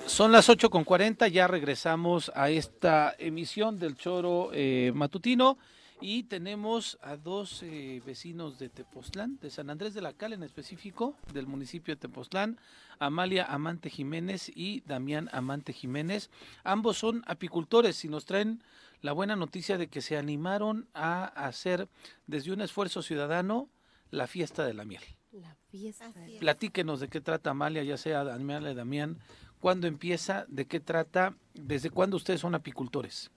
Son las 8 con 40, ya regresamos a esta emisión del Choro eh, Matutino y tenemos a dos eh, vecinos de Tepoztlán, de San Andrés de la Cal en específico, del municipio de Tepoztlán, Amalia Amante Jiménez y Damián Amante Jiménez. Ambos son apicultores y nos traen la buena noticia de que se animaron a hacer desde un esfuerzo ciudadano la fiesta de la miel. La fiesta. de- Platíquenos de qué trata Amalia, ya sea Amalia Damián, cuándo empieza, de qué trata, desde cuándo ustedes son apicultores.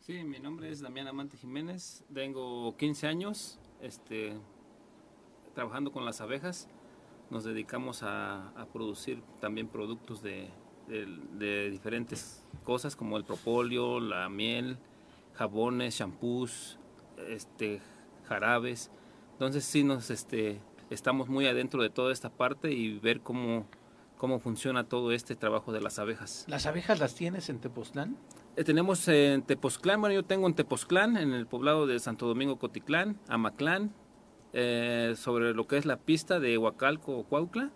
Sí, mi nombre es Damián Amante Jiménez, tengo 15 años este, trabajando con las abejas. Nos dedicamos a, producir también productos de, de- de diferentes cosas como el propóleo, la miel, jabones, champús, este, jarabes. Entonces sí nos este, estamos muy adentro de toda esta parte y ver cómo, cómo funciona todo este trabajo de las abejas. ¿Las abejas las tienes en Tepoztlán? Eh, tenemos en Tepoztlán, bueno, yo tengo en Tepoztlán, en el poblado de Santo Domingo Cotitlán, Amaclán, eh, sobre lo que es la pista de Huacalco, Cuautla,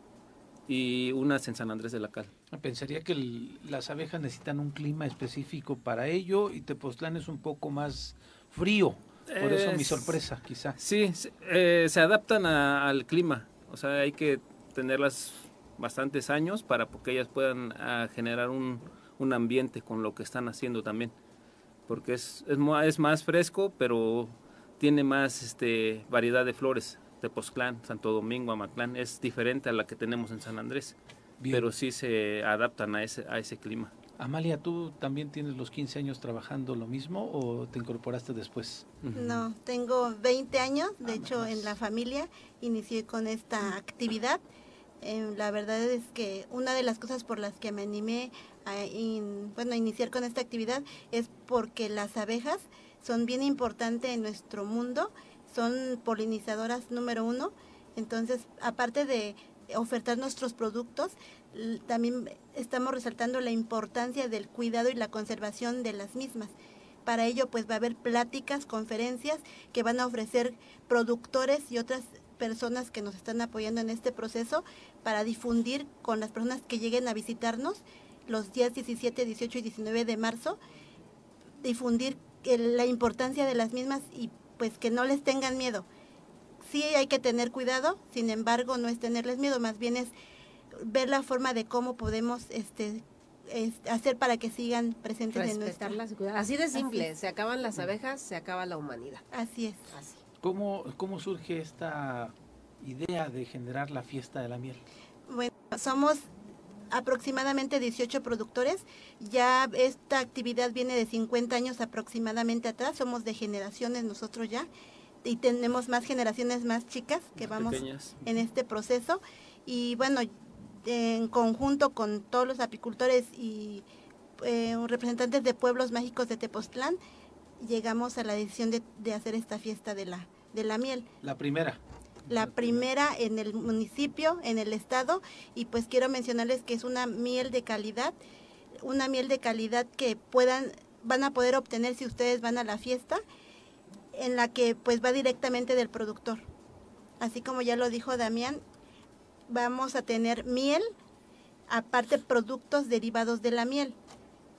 y unas en San Andrés de la Cal. Pensaría que el- las abejas necesitan un clima específico para ello y Tepoztlán es un poco más frío. Por eso mi Es- sorpresa, quizá. Sí, se, eh, se adaptan a- al clima, o sea, hay que tenerlas bastantes años para que ellas puedan ah, generar un, un ambiente con lo que están haciendo también, porque es, es, es más fresco, pero tiene más este, variedad de flores. Tepoztlán, Santo Domingo, Amaclán, es diferente a la que tenemos en San Andrés, Bien. pero sí se adaptan a ese, a ese clima. Amalia, ¿tú también tienes los 15 años trabajando lo mismo o te incorporaste después? No, tengo 20 años, de hecho en la familia inicié con esta actividad. Eh, la verdad es que una de las cosas por las que me animé a, bueno, a iniciar con esta actividad es porque las abejas son bien importantes en nuestro mundo, son polinizadoras número uno, entonces aparte de ofertar nuestros productos, también estamos resaltando la importancia del cuidado y la conservación de las mismas. Para ello, pues va a haber pláticas, conferencias que van a ofrecer productores y otras personas que nos están apoyando en este proceso para difundir con las personas que lleguen a visitarnos los días 17, 18 y 19 de marzo, difundir la importancia de las mismas y pues que no les tengan miedo. Sí hay que tener cuidado, sin embargo no es tenerles miedo, más bien es ver la forma de cómo podemos este, es- hacer para que sigan presentes en nuestra. Así de simple, se acaban las abejas, se acaba la humanidad. Así es. ¿Cómo, ¿Cómo surge esta idea de generar la fiesta de la miel? Bueno, somos aproximadamente 18 productores. Ya esta actividad viene de 50 años aproximadamente atrás. Somos de generaciones nosotros ya. Y tenemos más generaciones más chicas que Más vamos pequeñas. en este proceso. Y bueno, en conjunto con todos los apicultores y eh, representantes de pueblos mágicos de Tepoztlán, llegamos a la decisión de, de hacer esta fiesta de la, de la miel La primera. la primera en el municipio, en el estado, y pues quiero mencionarles que es una miel de calidad, una miel de calidad que puedan, van a poder obtener si ustedes van a la fiesta, en la que pues va directamente del productor. Así como ya lo dijo Damián, vamos a tener miel, aparte productos derivados de la miel,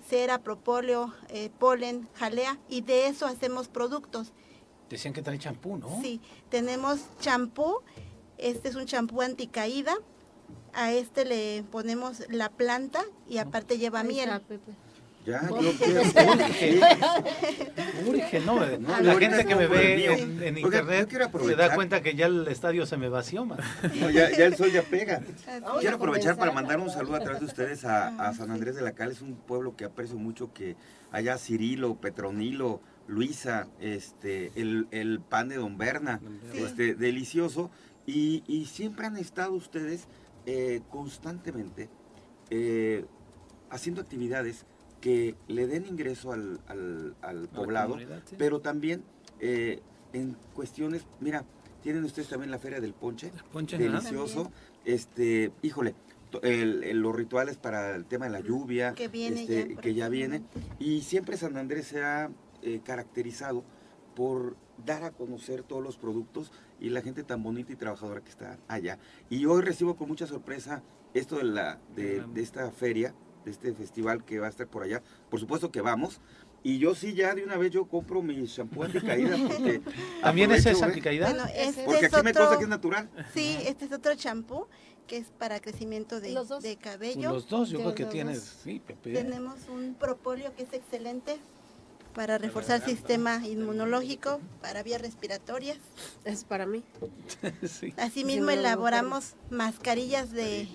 cera, propóleo, eh, polen, jalea, y de eso hacemos productos. Decían que trae champú, ¿no? Sí, tenemos champú Este es un champú anticaída. A este le ponemos la planta y aparte lleva miel. está. Ya, Urge. yo quiero. Urge, ¿no? No, la gente que me ve mío. en, en Oiga, internet se da cuenta que ya el estadio se me vació, man. No, ya, ya el sol ya pega. Vamos Quiero aprovechar para mandar un saludo a través de ustedes a, a San Andrés de la Cal. Es un pueblo que aprecio mucho, que allá Cirilo, Petronilo, Luisa, este, el, el pan de Don Berna, Sí. este, delicioso. Y, y siempre han estado ustedes eh, constantemente eh, haciendo actividades que le den ingreso al, al- al poblado, sí. pero también eh, en cuestiones, mira, tienen ustedes también la Feria del Ponche, delicioso, este, híjole, to- el- el- los rituales para el tema de la lluvia, Que viene este, ya que ya viene, y siempre San Andrés se ha eh, caracterizado por dar a conocer todos los productos y la gente tan bonita y trabajadora que está allá. Y hoy recibo con mucha sorpresa esto de, la, de, de esta feria, de este festival que va a estar por allá. Por supuesto que vamos. Y yo sí ya de una vez yo compro mi shampoo anticaída porque ¿También ese es ¿eh? anticaída? Bueno, este Porque es aquí me consta que es natural. Sí, este es otro champú que es para crecimiento de, de cabello. Los dos, yo De creo que los tienes, sí, Pepe. Tenemos un propóleo que es excelente para reforzar el sistema inmunológico, para vías respiratorias. Es para mí. sí. Asimismo Sí, no, no, elaboramos mascarillas de,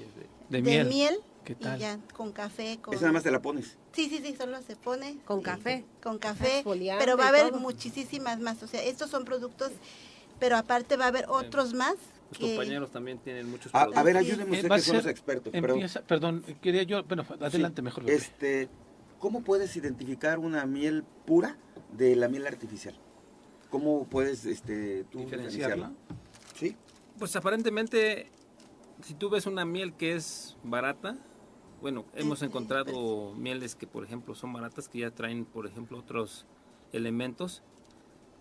De de miel. miel. ¿Qué Y tal? ya con café, con... Esa nada más te la pones. Sí, sí, sí, solo se pone. Con sí, café. Con café. Pero va a y haber todo. muchísimas más. O sea, estos son productos, pero aparte va a haber otros más. Los que- compañeros también tienen muchos A, a ver, productos. ayúdenme Eh, usted va a que son los expertos. perdón. Empieza, perdón, quería yo, bueno, adelante Sí, mejor. Este, ¿Cómo puedes identificar una miel pura de la miel artificial? ¿Cómo puedes este, tú Diferenciarla. diferenciarla? Sí. Pues aparentemente, si tú ves una miel que es barata, bueno, hemos encontrado mieles que, por ejemplo, son baratas, que ya traen, por ejemplo, otros elementos,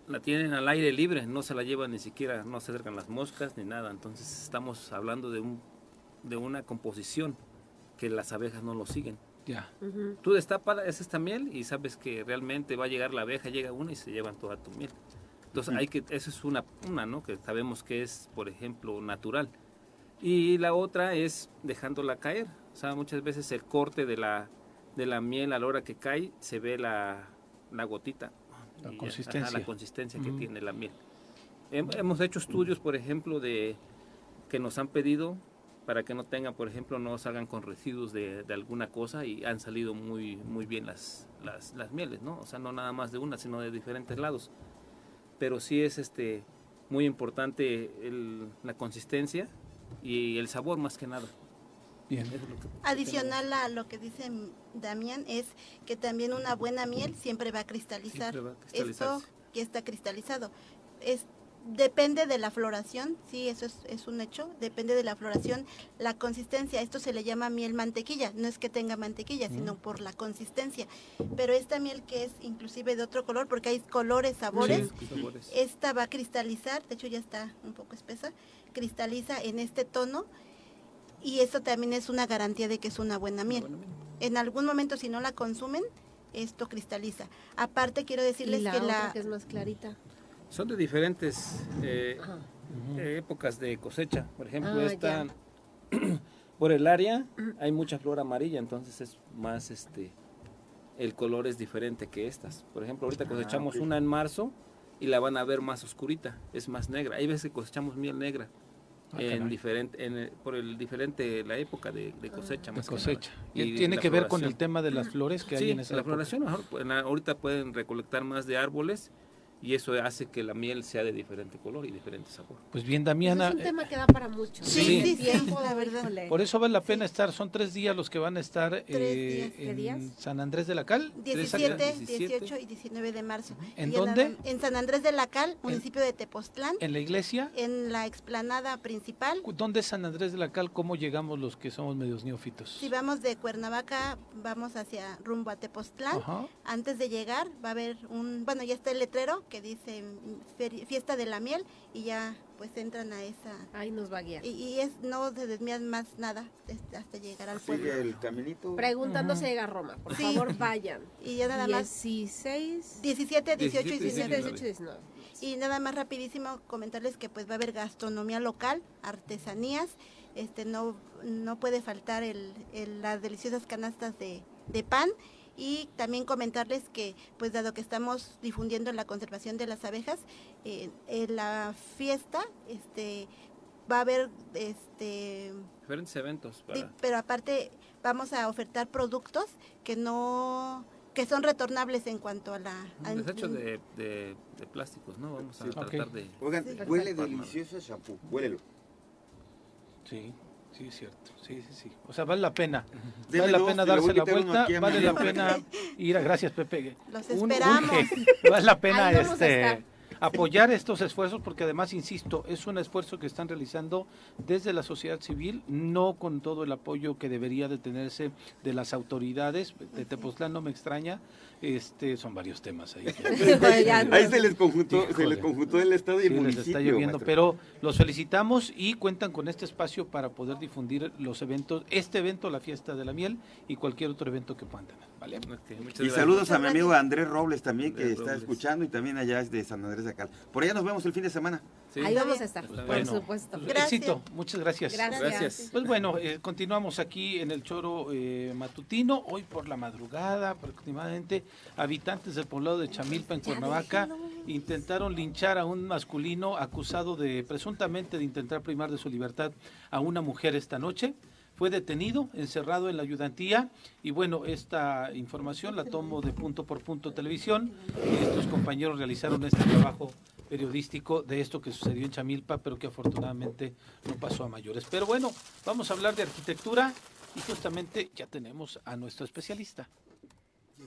la tienen al aire libre, no se la llevan ni siquiera, no se acercan las moscas ni nada. Entonces estamos hablando de, un, de una composición que las abejas no lo siguen. Ya. Tú destapas es esta miel y sabes que realmente va a llegar la abeja, llega una y se llevan toda tu miel. Entonces hay que, esa es una, una, ¿no? Que sabemos que es, por ejemplo, natural. Y la otra es dejándola caer. O sea, muchas veces el corte de la, de la miel a la hora que cae se ve la, la gotita. La Y, ajá, consistencia. la consistencia que Ujú. tiene la miel. Hem- Hemos hecho estudios, por ejemplo, de que nos han pedido para que no tengan, por ejemplo, no salgan con residuos de, de alguna cosa y han salido muy, muy bien las, las, las mieles, ¿no? O sea, no nada más de una, sino de diferentes lados. Pero sí es este muy importante el- la consistencia y el sabor más que nada. Bien. Es lo que- Adicional a lo que dice Damián es que también una buena miel siempre va a cristalizar. Siempre va a Esto ya está cristalizado. Es, depende de la floración, sí, eso es, es un hecho, depende de la floración, la consistencia, esto se le llama miel mantequilla, no es que tenga mantequilla, sino por la consistencia. Pero esta miel que es inclusive de otro color, porque hay colores, sabores, Sí, sabores. esta va a cristalizar, de hecho ya está un poco espesa, cristaliza en este tono y eso también es una garantía de que es una buena miel. En algún momento si no la consumen, esto cristaliza. Aparte quiero Y decirles la que otra la que es más clarita. Son de diferentes eh, eh, épocas de cosecha. Por ejemplo, Ah, esta por el área hay mucha flor amarilla, entonces es más este el color es diferente que estas. Por ejemplo, ahorita cosechamos ok. una en marzo y la van a ver más oscurita, es más negra. Hay veces que cosechamos miel negra. Ah, en diferente, en el- por el diferente la época de, de cosecha De más que cosecha. Y tiene que ver con el tema de las flores que hay en esa la época. floración, mejor, ahorita pueden recolectar más de árboles y eso hace que la miel sea de diferente color y diferente sabor. Pues bien, Damiana, es un eh, tema que da para mucho. Sí, sí, sí, tiempo, la verdad. por eso vale la pena estar. Son tres días los que van a estar eh, días. ¿Qué en días? San Andrés de la Cal. 17, 17. 18 y 19 de marzo. ¿En Y dónde? En San Andrés de la Cal, municipio de Tepoztlán, En la iglesia. en la explanada principal. ¿Dónde es San Andrés de la Cal? ¿Cómo llegamos los que somos medios neófitos? Si vamos de Cuernavaca, vamos hacia rumbo a Tepoztlán. Ajá. Antes de llegar va a haber un, bueno, ya está el letrero que dice fiesta de la miel y ya pues entran a esa Ahí nos va a guiar. y, y es no se desvían más nada este, hasta llegar al pueblo. Sigue el caminito. Preguntando si llega a Roma. Por Sí. favor, vayan. Y ya nada más 16, 17, 18 y 17, 19. 18, 19. Y nada más rapidísimo comentarles que pues va a haber gastronomía local, artesanías, este no, no puede faltar el, el- las deliciosas canastas de, de pan y también comentarles que pues dado que estamos difundiendo la conservación de las abejas, eh, en la fiesta este va a haber este Diferentes eventos Sí, para... pero aparte vamos a ofertar productos que no que son retornables en cuanto a la Desechos de, de, de plásticos, ¿no? Vamos a Sí. tratar de... Oigan, huele delicioso el shampoo, huélelo. Sí, sí, es cierto. Sí, sí, sí. O sea, vale la pena. Deme vale la dos, pena darse la vuelta, vale la pena ir a gracias Pepe. Los Un- esperamos. vale la pena este estar. Apoyar estos esfuerzos porque además insisto, es un esfuerzo que están realizando desde la sociedad civil, no con todo el apoyo que debería de tenerse de las autoridades. De Tepoztlán no me extraña, este son varios temas ahí. Ahí se les conjuntó, se les conjuntó el estado y Sí, el les está lloviendo, maestro. pero los felicitamos y cuentan con este espacio para poder difundir los eventos, este evento, la fiesta de la miel y cualquier otro evento que puedan tener, ¿vale? Y saludos a mi amigo Andrés Robles también, que Andrés está Robles. escuchando y también allá es de San Andrés de Por allá nos vemos el fin de semana. Ahí vamos a estar, Pues por bueno, supuesto. pues éxito, muchas gracias. Gracias. Gracias. Pues bueno, eh, continuamos aquí en el Choro eh, Matutino, hoy por la madrugada aproximadamente, habitantes del poblado de Chamilpa en Cuernavaca intentaron linchar a un masculino acusado de presuntamente de intentar primar de su libertad a una mujer esta noche. Fue detenido, encerrado en la ayudantía y bueno, esta información la tomo de punto por punto televisión y estos compañeros realizaron este trabajo periodístico de esto que sucedió en Chamilpa, pero que afortunadamente no pasó a mayores. Pero bueno, vamos a hablar de arquitectura y justamente ya tenemos a nuestro especialista.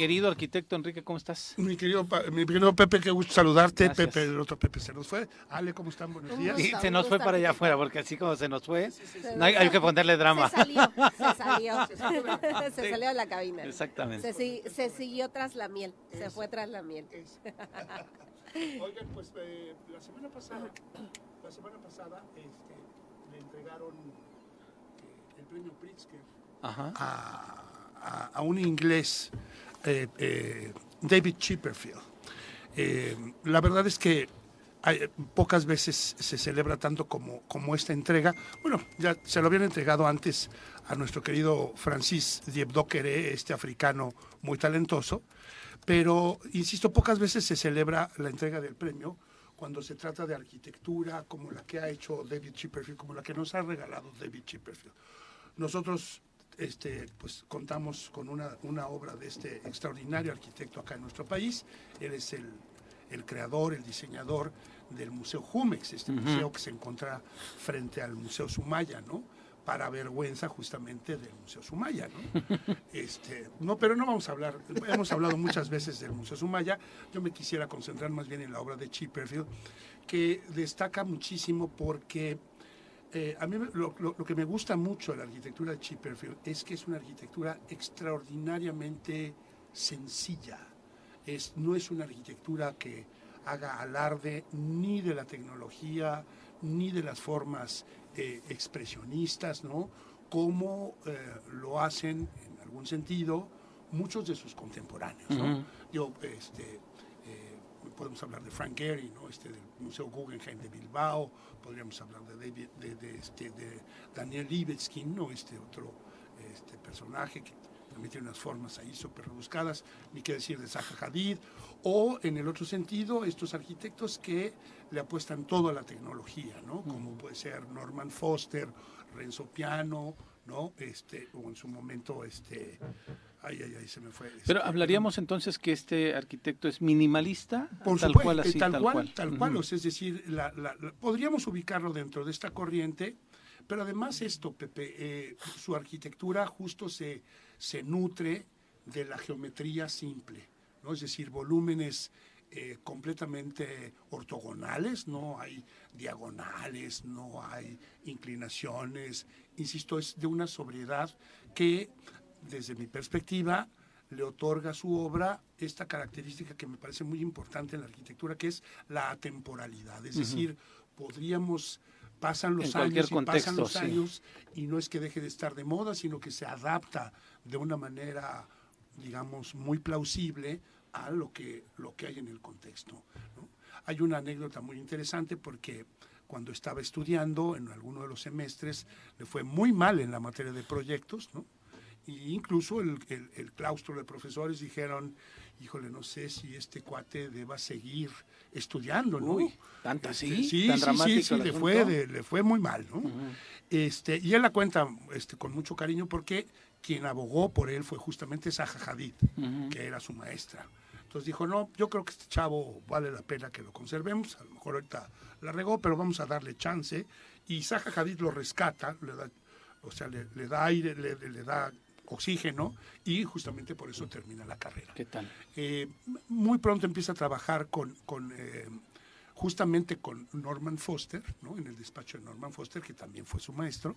Querido arquitecto Enrique, ¿cómo estás? Mi querido, mi querido Pepe, qué gusto saludarte. Gracias. Pepe, el otro Pepe se nos fue. Ale, ¿cómo están? Buenos días. Sí, se nos fue para allá afuera, porque así como se nos fue, no hay, hay que ponerle drama. Se salió, se salió. se salió de la cabina. Exactamente. Se, si- se siguió tras la miel, se fue tras la miel. Oigan, pues eh, la semana pasada, la semana pasada este, le entregaron eh, el premio Pritzker Ajá. a, a- a un inglés, eh, eh, David Chipperfield. Eh, la verdad es que pocas veces se celebra tanto como, como esta entrega. Bueno, ya se lo habían entregado antes a nuestro querido Francis Diebdokere, este africano muy talentoso, pero, insisto, pocas veces se celebra la entrega del premio cuando se trata de arquitectura como la que ha hecho David Chipperfield, como la que nos ha regalado David Chipperfield. Nosotros este, pues, contamos con una, una obra de este extraordinario arquitecto acá en nuestro país. Él es el, el creador, el diseñador del Museo Jumex, este Ujú. museo que se encuentra frente al Museo Sumaya, ¿no? Para vergüenza justamente del Museo Sumaya, ¿no? Este, no, pero no vamos a hablar, hemos hablado muchas veces del Museo Sumaya, yo me quisiera concentrar más bien en la obra de Chipperfield, que destaca muchísimo porque eh, a mí lo, lo- lo que me gusta mucho de la arquitectura de Chipperfield es que es una arquitectura extraordinariamente sencilla. Es, no es una arquitectura que haga alarde ni de la tecnología ni de las formas eh, expresionistas, ¿no? Como eh, lo hacen en algún sentido muchos de sus contemporáneos, ¿no? Yo, este, podemos hablar de Frank Gehry, ¿no? este, del Museo Guggenheim de Bilbao, podríamos hablar de, David, de, de, este, de Daniel Libeskind, ¿no? este otro este, personaje que también tiene unas formas ahí súper rebuscadas, ni qué decir de Zaha Hadid, o en el otro sentido, estos arquitectos que le apuestan todo a la tecnología, ¿no? como puede ser Norman Foster, Renzo Piano, ¿no? este, o en su momento, este, ay, ay, ay, se me fue. Pero este, hablaríamos entonces que este arquitecto es minimalista, por tal supuesto, cual eh, así, tal, tal cual, cual. tal cual, Ujú. o sea, es decir, la- la- la- podríamos ubicarlo dentro de esta corriente, pero además esto, Pepe, eh, su arquitectura justo se, se nutre de la geometría simple, ¿no? es decir, volúmenes eh, completamente ortogonales, no hay diagonales, no hay inclinaciones. Insisto, es de una sobriedad que, desde mi perspectiva, le otorga a su obra esta característica que me parece muy importante en la arquitectura, que es la atemporalidad. Es decir, podríamos pasan los En años y pasan los sí. años y no es que deje de estar de moda, sino que se adapta de una manera, digamos, muy plausible a lo que, lo que hay en el contexto. ¿no? Hay una anécdota muy interesante porque cuando estaba estudiando en alguno de los semestres le fue muy mal en la materia de proyectos, ¿no? Y incluso el, el- el claustro de profesores dijeron, híjole, no sé si este cuate deba seguir estudiando, ¿no? Uy, ¿tanta Este, así? Sí, ¿Tan sí, sí, sí, le fue, de- le fue muy mal, ¿no? este, y él la cuenta este, con mucho cariño porque quien abogó por él fue justamente Zaha Hadid, Ujú. que era su maestra. Entonces dijo, no, yo creo que este chavo vale la pena que lo conservemos, a lo mejor ahorita la regó, pero vamos a darle chance. Y Zaha Hadid lo rescata, le da, o sea, le, le da aire, le, le da oxígeno y justamente por eso termina la carrera. ¿Qué tal? Eh, muy pronto empieza a trabajar con, con, eh, justamente con Norman Foster, ¿no? en el despacho de Norman Foster, que también fue su maestro.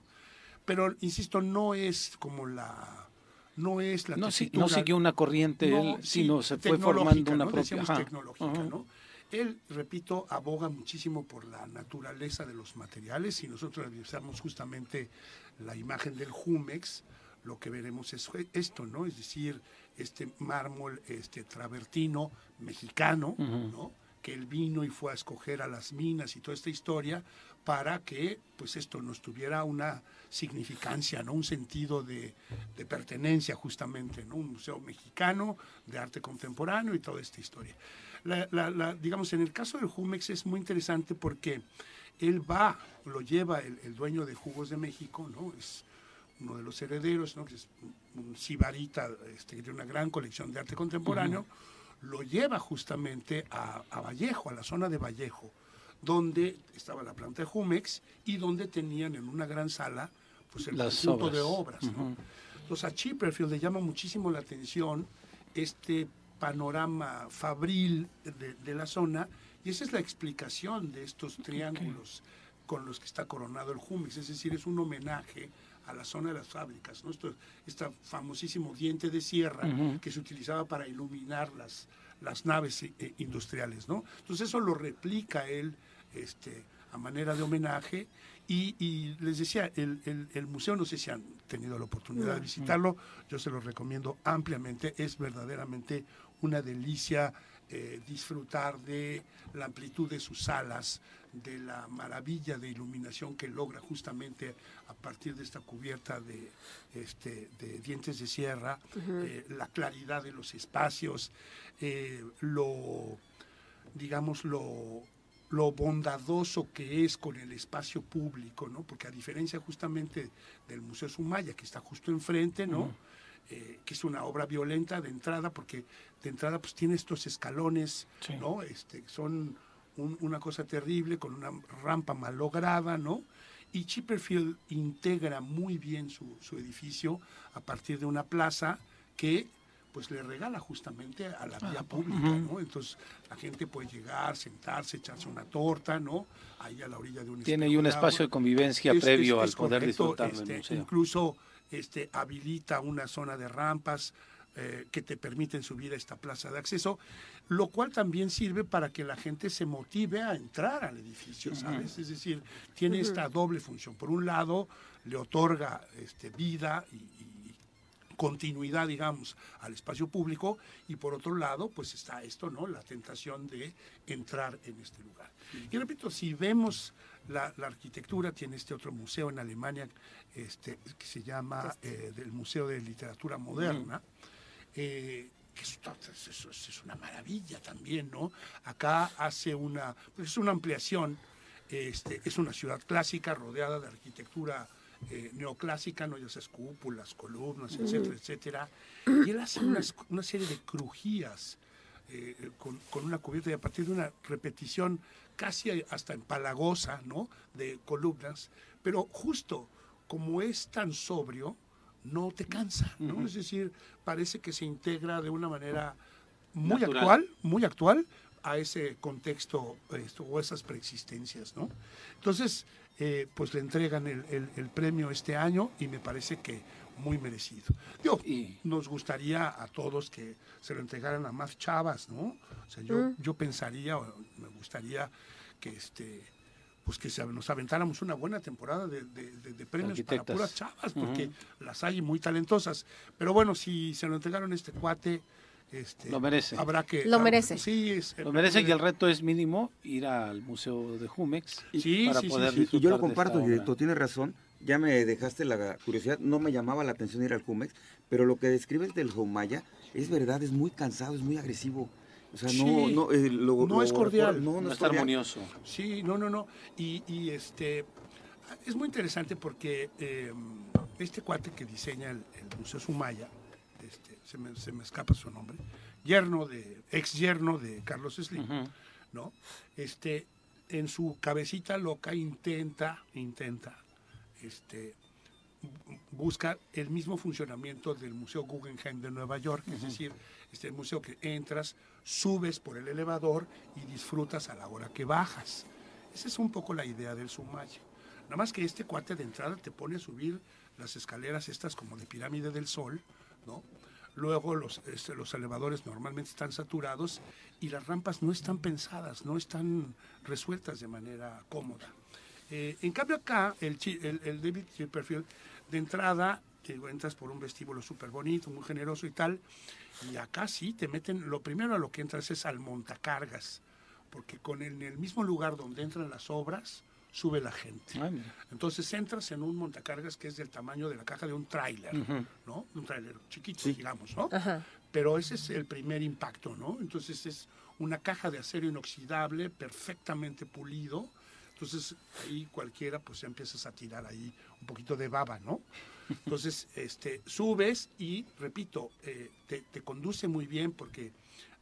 Pero, insisto, no es como la... No es la No, si- no siguió una corriente él, sino se fue formando una ¿no? propia. Ajá. tecnológica, Ajá. ¿no? Él, repito, aboga muchísimo por la naturaleza de los materiales. Si nosotros revisamos justamente la imagen del Jumex, lo que veremos es esto, ¿no? Es decir, este mármol este travertino mexicano, Ujú. ¿no? que él vino y fue a escoger a las minas y toda esta historia para que pues esto nos tuviera una significancia, ¿no? un sentido de, de pertenencia justamente, ¿no? un museo mexicano de arte contemporáneo y toda esta historia. La- la- la- digamos, en el caso del Jumex es muy interesante porque él va, lo lleva el, el dueño de Jugos de México, ¿no? es uno de los herederos, ¿no? que es un, sibarita este, que tiene una gran colección de arte contemporáneo, lo lleva justamente a, a Vallejo, a la zona de Vallejo, donde estaba la planta de Jumex y donde tenían en una gran sala pues el Las conjunto obras. de obras. ¿no? Ujú. Entonces a Chipperfield le llama muchísimo la atención este panorama fabril de, de la zona y esa es la explicación de estos triángulos con los que está coronado el Jumex, es decir, es un homenaje a la zona de las fábricas, ¿no? Esto, este famosísimo diente de sierra Ujú. que se utilizaba para iluminar las, las naves eh, industriales, ¿no? Entonces eso lo replica él este, a manera de homenaje y, y les decía, el, el- el museo, no sé si han tenido la oportunidad de visitarlo, yo se lo recomiendo ampliamente, es verdaderamente una delicia eh, disfrutar de la amplitud de sus salas, de la maravilla de iluminación que logra justamente a partir de esta cubierta de, este, de dientes de sierra, eh, la claridad de los espacios, eh, lo, digamos, lo, lo bondadoso que es con el espacio público, ¿no? Porque a diferencia justamente del Museo Sumaya, que está justo enfrente, ¿no? Eh, que es una obra violenta de entrada, porque de entrada pues tiene estos escalones, Sí. ¿no? Este, que son un- una cosa terrible, con una rampa malograda, ¿no? Y Chipperfield integra muy bien su, su edificio a partir de una plaza que pues le regala justamente a la vía pública, ujú. ¿no? Entonces la gente puede llegar, sentarse, echarse una torta, ¿no? Ahí a la orilla de un Tiene ahí un espacio de convivencia Es- previo es- al es poder correcto, disfrutar del este, museo. Incluso este, habilita una zona de rampas eh, que te permiten subir a esta plaza de acceso, lo cual también sirve para que la gente se motive a entrar al edificio, ¿sabes? Es decir, tiene esta doble función. Por un lado, le otorga este, vida y, y continuidad, digamos, al espacio público, y por otro lado, pues está esto, ¿no? La tentación de entrar en este lugar. Y repito, si vemos la, la arquitectura, tiene este otro museo en Alemania este, que se llama eh, del Museo de Literatura Moderna, eh, que es, una maravilla también, ¿no? Acá hace una, pues es una ampliación, este, es una ciudad clásica rodeada de arquitectura eh, neoclásica, ¿no? Ya esas cúpulas, columnas, etcétera, etcétera. Y él hace unas- una serie de crujías eh, con, con una cubierta y a partir de una repetición casi hasta empalagosa, ¿no? De columnas, pero justo como es tan sobrio, no te cansa, ¿no? Es decir, parece que se integra de una manera muy Natural. actual, muy actual, a ese contexto esto, o esas preexistencias, ¿no? Entonces, eh, pues le entregan el, el- el premio este año y me parece que muy merecido. Yo, nos gustaría a todos que se lo entregaran a más chavas, ¿no? O sea, yo, Mm. yo pensaría, o me gustaría que este pues que se- nos aventáramos una buena temporada de, de- de- de premios para puras chavas, porque las hay muy talentosas. Pero bueno, si se lo entregaron a este cuate, este, Lo merece. Habrá que. Lo merece. Sí, es, Lo merece y el reto es mínimo ir al Museo de Jumex Sí, para sí, sí, poder sí. Y, y yo lo comparto, directo, tienes razón. Ya me dejaste la curiosidad, no me llamaba la atención ir al Jumex, pero lo que describes del Jomaya es verdad, es muy cansado, es muy agresivo. O sea, no, Sí. no, eh, lo- No lo- es cordial. No, no No es está cordial. armonioso. Sí, no, no, no. Y, y, este es muy interesante porque eh, este cuate que diseña el, el Museo Sumaya, este, se, me, se me escapa su nombre, yerno de, ex yerno de Carlos Slim. ¿no? Este, en su cabecita loca intenta, intenta, este, bu- busca el mismo funcionamiento del Museo Guggenheim de Nueva York, es decir, este museo que entras, subes por el elevador y disfrutas a la hora que bajas. Esa es un poco la idea del Sumaya. Nada más que este cuate de entrada te pone a subir las escaleras estas como de pirámide del sol, ¿no? Luego los, este, elevadores normalmente están saturados y las rampas no están pensadas, no están resueltas de manera cómoda. Eh, en cambio acá, el, el David Chipperfield, de entrada, te entras por un vestíbulo súper bonito, muy generoso y tal, y acá sí te meten, lo primero a lo que entras es al montacargas, porque con el, en el mismo lugar donde entran las obras, sube la gente. Ah. Entonces entras en un montacargas que es del tamaño de la caja de un tráiler. ¿no? Un tráiler chiquito, digamos, ¿no? Ajá. Pero ese es el primer impacto, ¿no? Entonces es una caja de acero inoxidable, perfectamente pulido. Entonces ahí cualquiera pues ya empiezas a tirar ahí un poquito de baba, ¿no? Entonces este, subes y, repito, eh, te, te conduce muy bien porque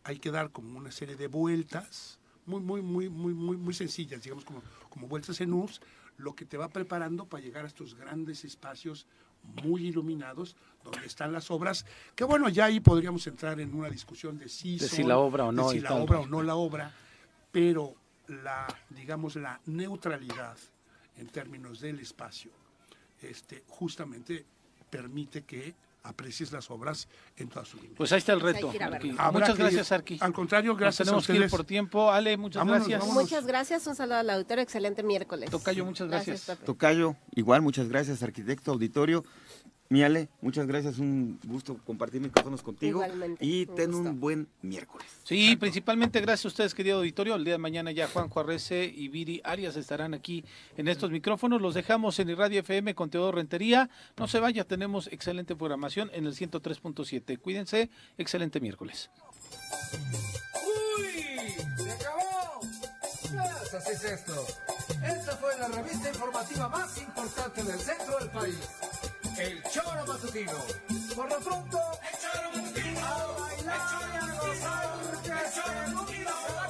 hay que dar como una serie de vueltas muy, muy, muy, muy, muy, muy sencillas, digamos como, como vueltas en US, lo que te va preparando para llegar a estos grandes espacios muy iluminados donde están las obras, que bueno, ya ahí podríamos entrar en una discusión de si, De si la obra o de no si la obra o no la obra, pero la, digamos, la neutralidad en términos del espacio, este, justamente permite que aprecies las obras en toda su dimensión. Pues ahí está el Hay reto. a. Arqui. Muchas que gracias. Arqui. Al contrario, Nos gracias a tenemos que ir por tiempo. Ale, muchas Vámonos, gracias. vámonos. Muchas gracias, un saludo al auditorio, excelente miércoles. Tocayo, muchas gracias. Tocayo, igual, muchas gracias, arquitecto, auditorio. Miale, muchas gracias, un gusto compartir micrófonos contigo. Igualmente, Y ten gusto. un buen miércoles. Sí, principalmente gracias a ustedes, querido auditorio. El día de mañana ya Juan Juarrece y Viri Arias estarán aquí en estos micrófonos. Los dejamos en Radio FM con Teodoro Rentería. No se vaya, tenemos excelente programación en el 103.7. Cuídense, excelente miércoles. ¡Uy! ¡Se acabó! Pues así es esto. Esta fue la revista informativa más importante del centro del país. El Choro Matutino. Por lo pronto, El Choro Matutino. A bailar el choro, y a gozar, El Choro Matutino.